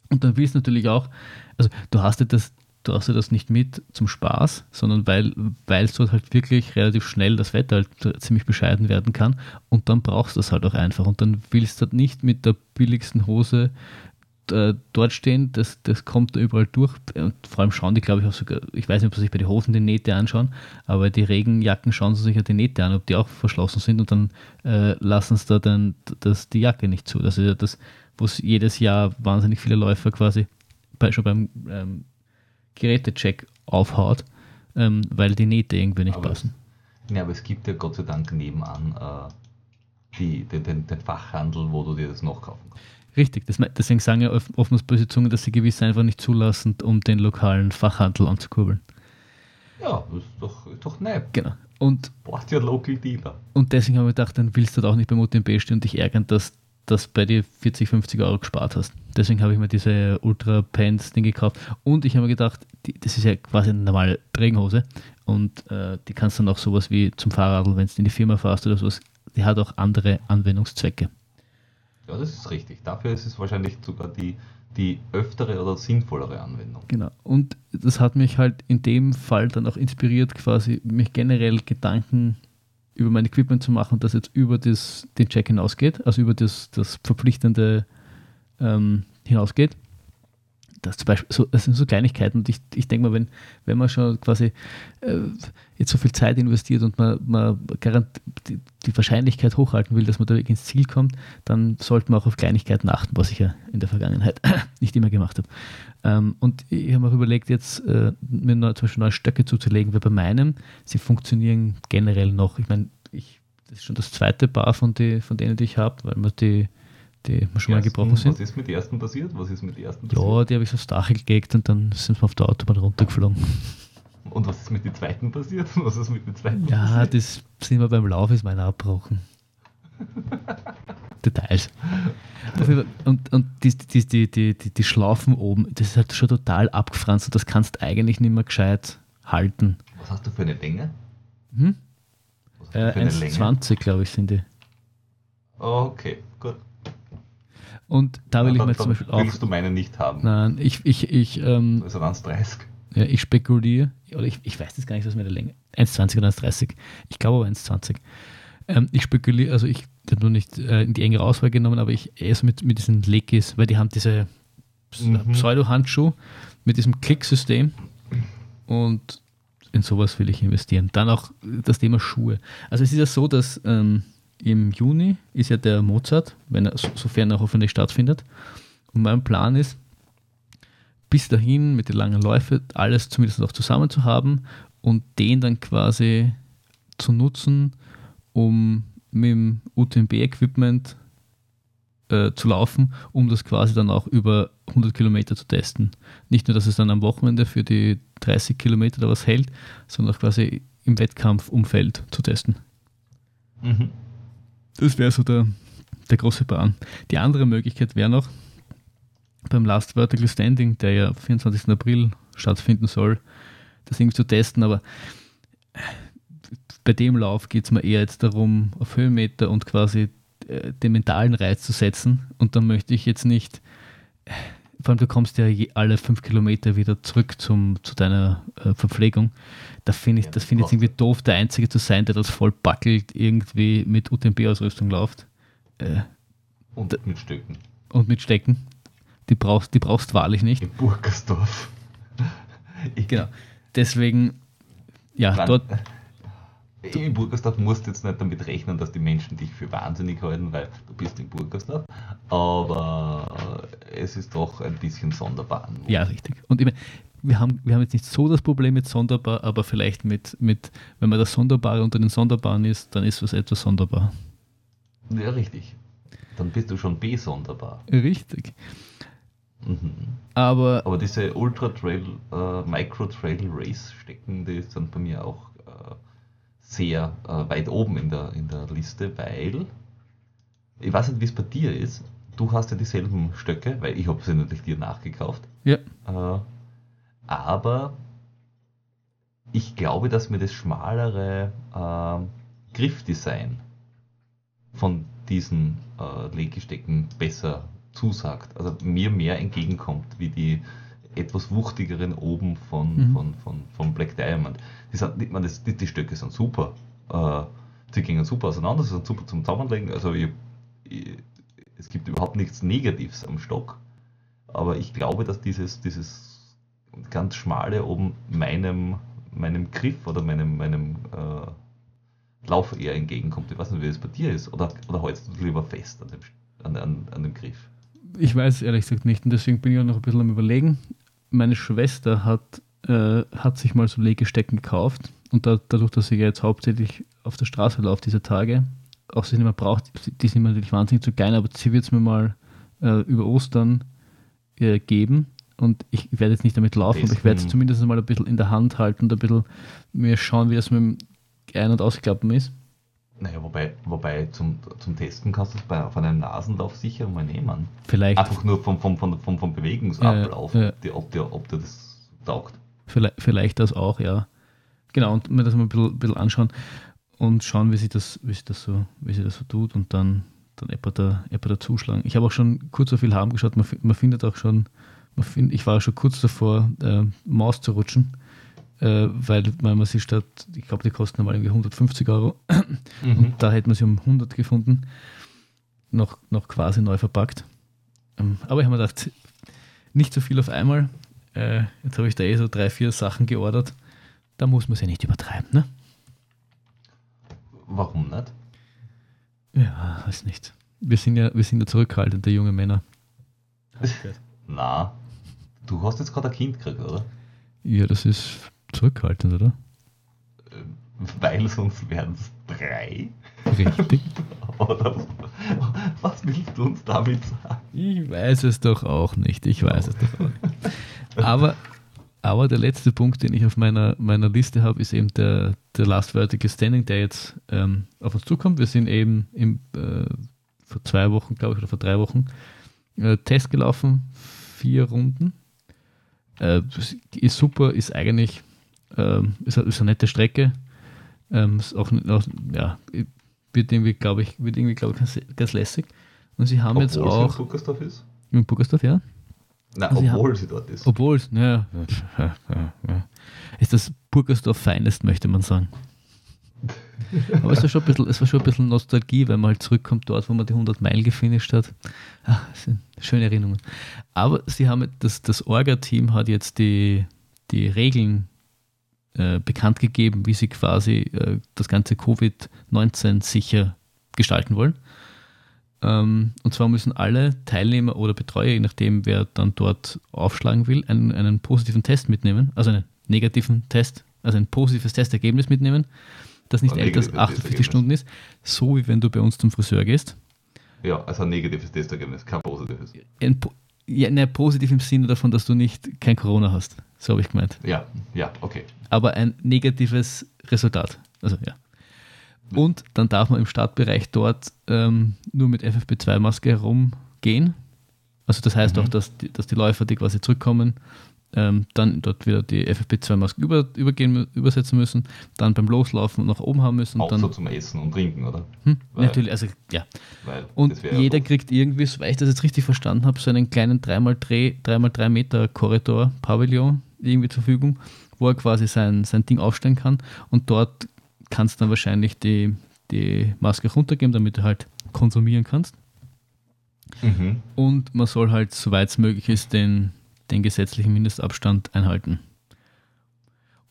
Und dann willst du natürlich auch, also du hast ja das, du hast ja das nicht mit zum Spaß, sondern weil, weil dort halt wirklich relativ schnell das Wetter halt ziemlich bescheiden werden kann und dann brauchst du das halt auch einfach und dann willst du halt nicht mit der billigsten Hose äh, dort stehen, das, das kommt überall durch. Und vor allem schauen die, glaube ich, auch sogar, ich weiß nicht, ob sie sich bei den Hosen die Nähte anschauen, aber die Regenjacken schauen sie sich ja die Nähte an, ob die auch verschlossen sind und dann äh, lassen sie da dann das, die Jacke nicht zu. Das ist ja das, wo es jedes Jahr wahnsinnig viele Läufer quasi bei, schon beim ähm, Gerätecheck aufhaut, ähm, weil die Nähte irgendwie nicht aber passen. Es, ja, aber es gibt ja Gott sei Dank nebenan äh, die, den, den, den Fachhandel, wo du dir das noch kaufen kannst. Richtig, das, deswegen sagen ja oftmals böse Zungen, dass sie gewisse einfach nicht zulassen, um den lokalen Fachhandel anzukurbeln. Ja, das ist doch, doch nett. Genau. Und, Braucht ja Local Dealer. Und deswegen habe ich gedacht, dann willst du da auch nicht beim UTMB stehen und dich ärgern, dass das bei dir 40, 50 Euro gespart hast. Deswegen habe ich mir diese Ultra Pants Ding gekauft. Und ich habe mir gedacht, die, das ist ja quasi eine normale Regenhose. Und äh, die kannst du dann auch sowas wie zum Fahrrad, wenn du in die Firma fährst oder sowas, die hat auch andere Anwendungszwecke. Ja, das ist richtig. Dafür ist es wahrscheinlich sogar die, die öftere oder sinnvollere Anwendung. Genau. Und das hat mich halt in dem Fall dann auch inspiriert, quasi mich generell Gedanken über mein Equipment zu machen, das jetzt über das, den Check hinausgeht, also über das, das verpflichtende ähm, hinausgeht das zum Beispiel, so, das sind so Kleinigkeiten und ich, ich denke mal, wenn, wenn man schon quasi äh, jetzt so viel Zeit investiert und man, man die, die, Wahrscheinlichkeit hochhalten will, dass man da ins Ziel kommt, dann sollte man auch auf Kleinigkeiten achten, was ich ja in der Vergangenheit nicht immer gemacht habe. Ähm, und ich habe mir auch überlegt, jetzt äh, mir neu, zum Beispiel neue Stöcke zuzulegen, weil bei meinem, sie funktionieren generell noch. Ich meine, ich, das ist schon das zweite Paar von, die, von denen, die ich habe, weil man die die schon mal gebrochen sind. Was ist mit den ersten passiert? Was ist mit den ersten passiert? Ja, die habe ich so Stachel gelegt und dann sind wir auf der Autobahn runtergeflogen. Und was ist mit den zweiten passiert? Was ist mit den zweiten ja, passiert? das sind wir beim Lauf, ist meiner abgebrochen. Details. Und, und die, die, die, die, die, Schlaufen oben, das ist halt schon total abgefranst und das kannst du eigentlich nicht mehr gescheit halten. Was hast du für eine Länge? Hm? Äh, 1,20 glaube ich sind die. Okay. Und da will ja, ich mir zum Beispiel auch. Willst du meine nicht haben? Nein, ich. ich, ich ähm, also waren es 30. Ja, ich spekuliere, oder ich, ich weiß jetzt gar nicht, was mit der Länge. 1,20 oder 1,30. Ich glaube aber 1,20. Ähm, ich spekuliere, also ich habe nur nicht äh, in die engere Auswahl genommen, aber ich so mit, mit diesen Lekis, weil die haben diese mhm. Pseudo-Handschuh mit diesem Klicksystem und in sowas will ich investieren. Dann auch das Thema Schuhe. Also es ist ja so, dass ähm, im Juni ist ja der Mozart, wenn er, sofern er hoffentlich stattfindet. Und mein Plan ist, bis dahin mit den langen Läufen alles zumindest noch zusammen zu haben und den dann quasi zu nutzen, um mit dem UTMB-Equipment äh, zu laufen, um das quasi dann auch über 100 Kilometer zu testen. Nicht nur, dass es dann am Wochenende für die 30 Kilometer da was hält, sondern auch quasi im Wettkampfumfeld zu testen. Mhm. Das wäre so der, der große Plan. Die andere Möglichkeit wäre noch, beim Last Vertical Standing, der ja 24. April stattfinden soll, das irgendwie zu testen, aber bei dem Lauf geht es mir eher jetzt darum, auf Höhenmeter und quasi äh, den mentalen Reiz zu setzen. Und dann möchte ich jetzt nicht, vor allem du kommst ja alle fünf Kilometer wieder zurück zum, zu deiner äh, Verpflegung. Da find ich, ja, das finde ich irgendwie doof, der Einzige zu sein, der das voll backelt, irgendwie mit UTMB-Ausrüstung läuft. Äh, und mit Stöcken. Und mit Stecken. Die brauchst, die brauchst wahrlich nicht. In Burgersdorf. genau. Deswegen, ja, dort in Burgersdorf musst du jetzt nicht damit rechnen, dass die Menschen dich für wahnsinnig halten, weil du bist in Burgersdorf. Aber es ist doch ein bisschen sonderbar. Ja, richtig. Und ich meine, wir haben, wir haben jetzt nicht so das Problem mit sonderbar, aber vielleicht mit, mit wenn man das Sonderbare unter den Sonderbaren ist, dann ist es etwas sonderbar. Ja, richtig. Dann bist du schon besonderbar. Richtig. Mhm. Aber, aber diese Ultra Trail, äh, Micro Trail Race Stecken, die sind bei mir auch sehr äh, weit oben in der, in der Liste, weil ich weiß nicht, wie es bei dir ist. Du hast ja dieselben Stöcke, weil ich habe sie natürlich dir nachgekauft. Ja. Äh, aber ich glaube, dass mir das schmalere äh, Griffdesign von diesen äh, Legestecken besser zusagt. Also mir mehr entgegenkommt, wie die etwas wuchtigeren oben von, mhm. von, von, von Black Diamond. Die, sind, ich meine, das, die, die Stöcke sind super. Äh, die gingen super auseinander, sie sind super zum Zusammenlegen. Also ich, ich, es gibt überhaupt nichts Negatives am Stock. Aber ich glaube, dass dieses, dieses ganz schmale oben meinem, meinem Griff oder meinem, meinem äh, Lauf eher entgegenkommt. Ich weiß nicht, wie es bei dir ist. Oder, oder hältst du lieber fest an dem, an, an, an dem Griff? Ich weiß ehrlich gesagt nicht und deswegen bin ich auch noch ein bisschen am Überlegen meine Schwester hat, äh, hat sich mal so Legestecken gekauft und da, dadurch, dass sie jetzt hauptsächlich auf der Straße läuft diese Tage, auch sie nicht mehr braucht, die sind mir natürlich wahnsinnig zu klein, aber sie wird es mir mal äh, über Ostern äh, geben und ich werde jetzt nicht damit laufen, aber ich werde es zumindest mal ein bisschen in der Hand halten und ein bisschen mir schauen, wie das mit dem Ein- und Ausklappen ist. Naja, wobei, wobei zum, zum Testen kannst du es bei, auf einem Nasenlauf sicher mal nehmen. Vielleicht. Einfach nur vom, vom, vom, vom, vom Bewegungsablauf, ja, ja. Die, ob, dir, ob dir das taugt. Vielleicht, vielleicht das auch, ja. Genau, und mir das mal ein bisschen, ein bisschen anschauen und schauen, wie sich das, wie sich das, so, wie sich das so tut und dann, dann etwa da, etwa da zuschlagen. Ich habe auch schon kurz so viel haben geschaut, man, man findet auch schon, man find, ich war schon kurz davor, äh, Maus zu rutschen äh, weil, weil man sie statt, ich glaube, die kosten normal irgendwie 150 Euro mhm. und da hätte man sie um 100 gefunden, noch, noch quasi neu verpackt. Ähm, aber ich habe mir gedacht, nicht so viel auf einmal. Äh, jetzt habe ich da eh so drei, vier Sachen geordert. Da muss man es ja nicht übertreiben, ne? Warum nicht? Ja, weiß nicht. Wir sind ja, wir sind ja zurückhaltende junge Männer. Na, du hast jetzt gerade ein Kind gekriegt, oder? Ja, das ist zurückhaltend, oder? Ähm, weil sonst wären es drei. Richtig. oder was willst du uns damit sagen? Ich weiß es doch auch nicht. Ich weiß es doch auch nicht. Aber, aber der letzte Punkt, den ich auf meiner, meiner Liste habe, ist eben der, der Last Vertical Standing, der jetzt ähm, auf uns zukommt. Wir sind eben im, äh, vor zwei Wochen, glaube ich, oder vor drei Wochen äh, Test gelaufen. Vier Runden. Äh, ist super, ist eigentlich ähm, ist, ist eine nette Strecke. Ähm, ist auch, ja, wird irgendwie, glaube ich, wird irgendwie, glaube ich, ganz, ganz lässig. Und sie haben obwohl jetzt auch. in Burgersdorf ist? In Burgersdorf, ja. Nein, also obwohl sie, sie, dort ist. Obwohl es, ja, ja, ja, Ist das Burgersdorf feinest, möchte man sagen. Aber es war, schon ein bisschen, es war schon ein bisschen Nostalgie, wenn man halt zurückkommt dort, wo man die 100 Meilen gefinisht hat. Ach, schöne Erinnerungen. Aber sie haben, das, das Orga-Team hat jetzt die, die Regeln äh, bekannt gegeben, wie sie quasi äh, das ganze Covid-19 sicher gestalten wollen. Ähm, und zwar müssen alle Teilnehmer oder Betreuer, je nachdem wer dann dort aufschlagen will, einen, einen positiven Test mitnehmen, also einen negativen Test, also ein positives Testergebnis mitnehmen, das nicht älter als 48 Stunden ist, so wie wenn du bei uns zum Friseur gehst. Ja, also ein negatives Testergebnis, kein positives. Ein, ja, ne, positiv im Sinne davon, dass du nicht kein Corona hast. So habe ich gemeint. Ja, ja, okay. Aber ein negatives Resultat. Also ja. Und dann darf man im Startbereich dort ähm, nur mit FFP2-Maske herumgehen. Also das heißt Mhm. auch, dass die, dass die Läufer, die quasi zurückkommen, ähm, dann dort wieder die FFP2-Maske über, übergehen, übersetzen müssen, dann beim Loslaufen nach oben haben müssen. Auch Und so dann, zum Essen und Trinken, oder? hm, Weil- natürlich, also ja. Und ja jeder doof. kriegt irgendwie, soweit ich das jetzt richtig verstanden habe, so einen kleinen 3x3, 3x3 Meter Korridor, Pavillon irgendwie zur Verfügung, wo er quasi sein, sein Ding aufstellen kann. Und dort kannst dann wahrscheinlich die, die Maske runtergeben, damit du halt konsumieren kannst. Mhm. Und man soll halt, soweit es möglich ist, den, den gesetzlichen Mindestabstand einhalten.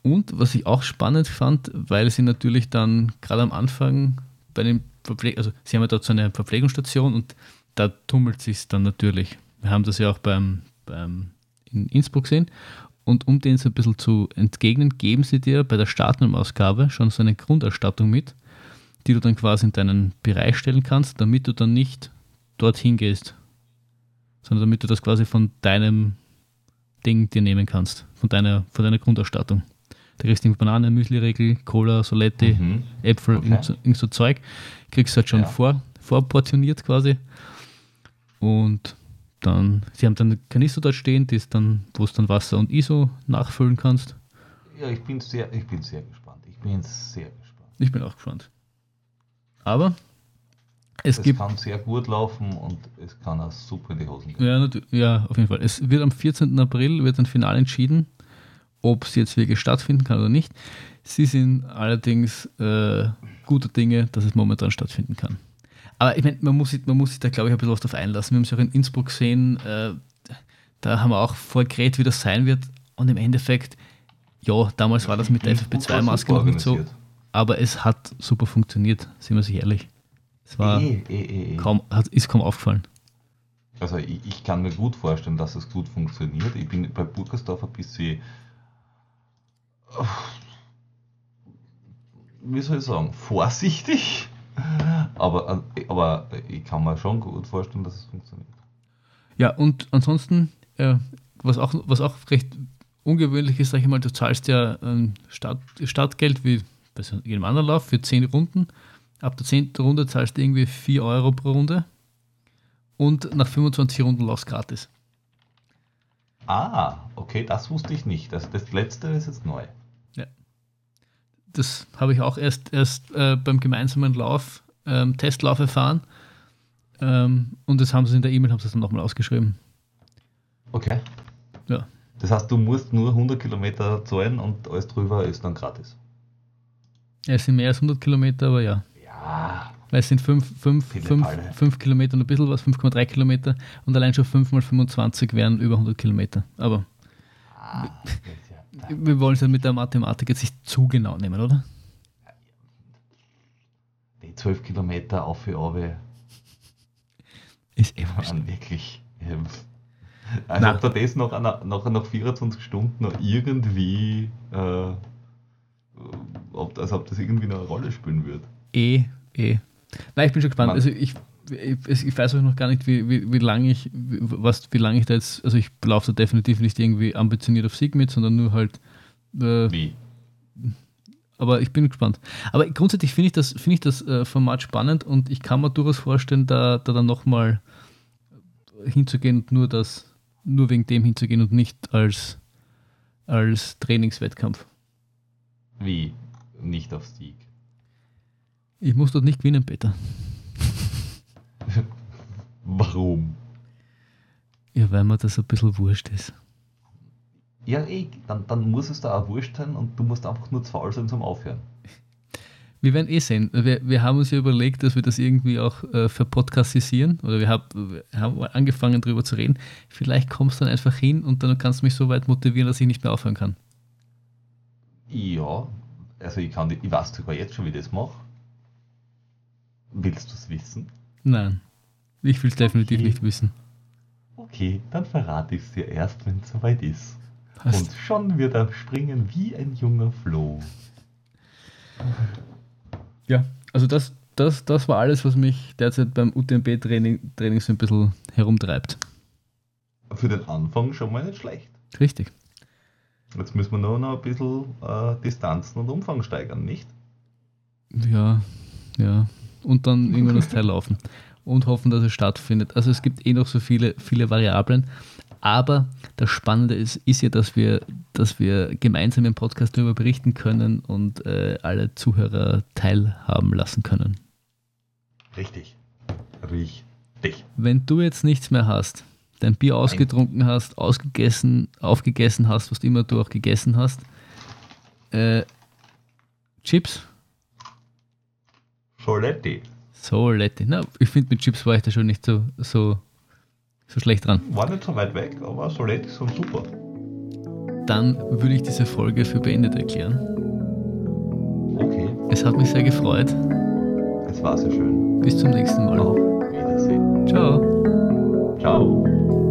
Und was ich auch spannend fand, weil sie natürlich dann gerade am Anfang bei den Verpfleg also sie haben ja dort so eine Verpflegungsstation und da tummelt sich dann natürlich. Wir haben das ja auch beim, beim in Innsbruck gesehen. Und um den so ein bisschen zu entgegnen, geben sie dir bei der Startnummer-Ausgabe schon so eine Grunderstattung mit, die du dann quasi in deinen Bereich stellen kannst, damit du dann nicht dorthin gehst, sondern damit du das quasi von deinem Ding dir nehmen kannst, von deiner, von deiner Grundausstattung. Da kriegst du Banane, Müsli-Regel, Cola, Solette, Mhm. Äpfel, Okay. irgend, so, irgend so Zeug. Kriegst du halt schon Ja. vor, vorportioniert quasi. Und dann, sie haben dann eine Kanister dort stehen, die ist dann, wo es dann Wasser und ISO nachfüllen kannst. Ja, ich bin sehr, ich bin sehr gespannt. Ich bin sehr gespannt. Ich bin auch gespannt. Aber es Es gibt kann sehr gut laufen und es kann auch super in die Hosen gehen. Ja, ja, auf jeden Fall. Es wird am 14. April wird ein Final entschieden, ob es jetzt wirklich stattfinden kann oder nicht. Sie sind allerdings äh, guter Dinge, dass es momentan stattfinden kann. Aber ich meine, man muss, sich- man muss sich da, glaube ich, ein bisschen was drauf einlassen. Wir haben es ja auch in Innsbruck gesehen, äh, da haben wir auch vorgeredet, wie das sein wird. Und im Endeffekt, ja, damals war das mit der war FFP2-Maske super noch nicht so, aber es hat super funktioniert, sind wir sich ehrlich. Es war eh, eh, eh. kaum, hat, ist kaum aufgefallen. Also ich, ich kann mir gut vorstellen, dass es gut funktioniert. Ich bin bei Burgersdorf ein bisschen, wie soll ich sagen, vorsichtig. Aber, aber ich kann mir schon gut vorstellen, dass es funktioniert. Ja, und ansonsten, äh, was, auch, was auch recht ungewöhnlich ist, sag ich mal, du zahlst ja ähm, Start, Startgeld wie bei jedem anderen Lauf für 10 Runden. Ab der 10. Runde zahlst du irgendwie 4 Euro pro Runde und nach 25 Runden laufst gratis. Ah, okay, das wusste ich nicht. Also das letzte ist jetzt neu. Das habe ich auch erst, erst äh, beim gemeinsamen Lauf, ähm, Testlauf erfahren. Ähm, und das haben sie in der E-Mail, haben sie es dann nochmal ausgeschrieben. Okay. Ja. Das heißt, du musst nur 100 Kilometer zahlen und alles drüber ist dann gratis. Ja, Es sind mehr als 100 Kilometer, aber ja. Ja, Weil es sind 5 fünf, fünf, Palle. fünf Kilometer und ein bisschen was, 5,3 Kilometer und allein schon 5 mal 25 wären über 100 Kilometer. Aber ah, ja- wir wollen es ja mit der Mathematik jetzt nicht zu genau nehmen, oder? die 12 Kilometer auf für Aue Ist eh waren wirklich. ähm, Also ob da das noch, nach, nach, nach 24 Stunden noch irgendwie, äh, ob, also ob das irgendwie noch eine Rolle spielen wird. Eh, eh. Nein, ich bin schon gespannt. Mann. Also ich, ich, ich weiß auch noch gar nicht, wie, wie, wie lange ich, wie, was, wie lange ich da jetzt, also ich laufe da definitiv nicht irgendwie ambitioniert auf Sieg mit, sondern nur halt äh, Wie? aber ich bin gespannt. Aber grundsätzlich finde ich das, finde ich das äh, Format spannend und ich kann mir durchaus vorstellen, da, da dann nochmal hinzugehen und nur das, nur wegen dem hinzugehen und nicht als, als Trainingswettkampf. Wie? Nicht auf Sieg. Ich muss dort nicht gewinnen, Peter. Warum? Ja, weil mir das ein bisschen wurscht ist. Ja, eh, dann, dann muss es da auch wurscht sein und du musst einfach nur zu faul sein zum Aufhören. Wir werden eh sehen. Wir, wir haben uns ja überlegt, dass wir das irgendwie auch äh, verpodcastisieren. Oder wir, hab, wir haben angefangen, darüber zu reden. Vielleicht kommst du dann einfach hin und dann kannst du mich so weit motivieren, dass ich nicht mehr aufhören kann. Ja, also ich kann, ich weiß sogar jetzt schon, wie ich das mache. Willst du es wissen? Nein, ich will es definitiv Okay. nicht wissen. Okay, dann verrate ich es dir erst, wenn es soweit ist. Passt. Und schon wird er springen wie ein junger Floh. Ja, also das, das, das war alles, was mich derzeit beim UTMB-Training Training so ein bisschen herumtreibt. Für den Anfang schon mal nicht schlecht. Richtig. Jetzt müssen wir nur noch ein bisschen äh, Distanzen und Umfang steigern, nicht? Ja, ja. Und dann irgendwann das Teil laufen. Und hoffen, dass es stattfindet. Also es gibt eh noch so viele, viele Variablen. Aber das Spannende ist, ist ja, dass wir, dass wir gemeinsam im Podcast darüber berichten können und äh, alle Zuhörer teilhaben lassen können. Richtig. Richtig. Wenn du jetzt nichts mehr hast, dein Bier ausgetrunken hast, ausgegessen, aufgegessen hast, was immer du auch gegessen hast, äh, Chips? Soletti. Soletti. Na, ich finde, mit Chips war ich da schon nicht so, so, so schlecht dran. War nicht so weit weg, aber Soletti sind super. Dann würde ich diese Folge für beendet erklären. Okay. Es hat mich sehr gefreut. Es war sehr schön. Bis zum nächsten Mal. Auf Wiedersehen. Ciao. Ciao.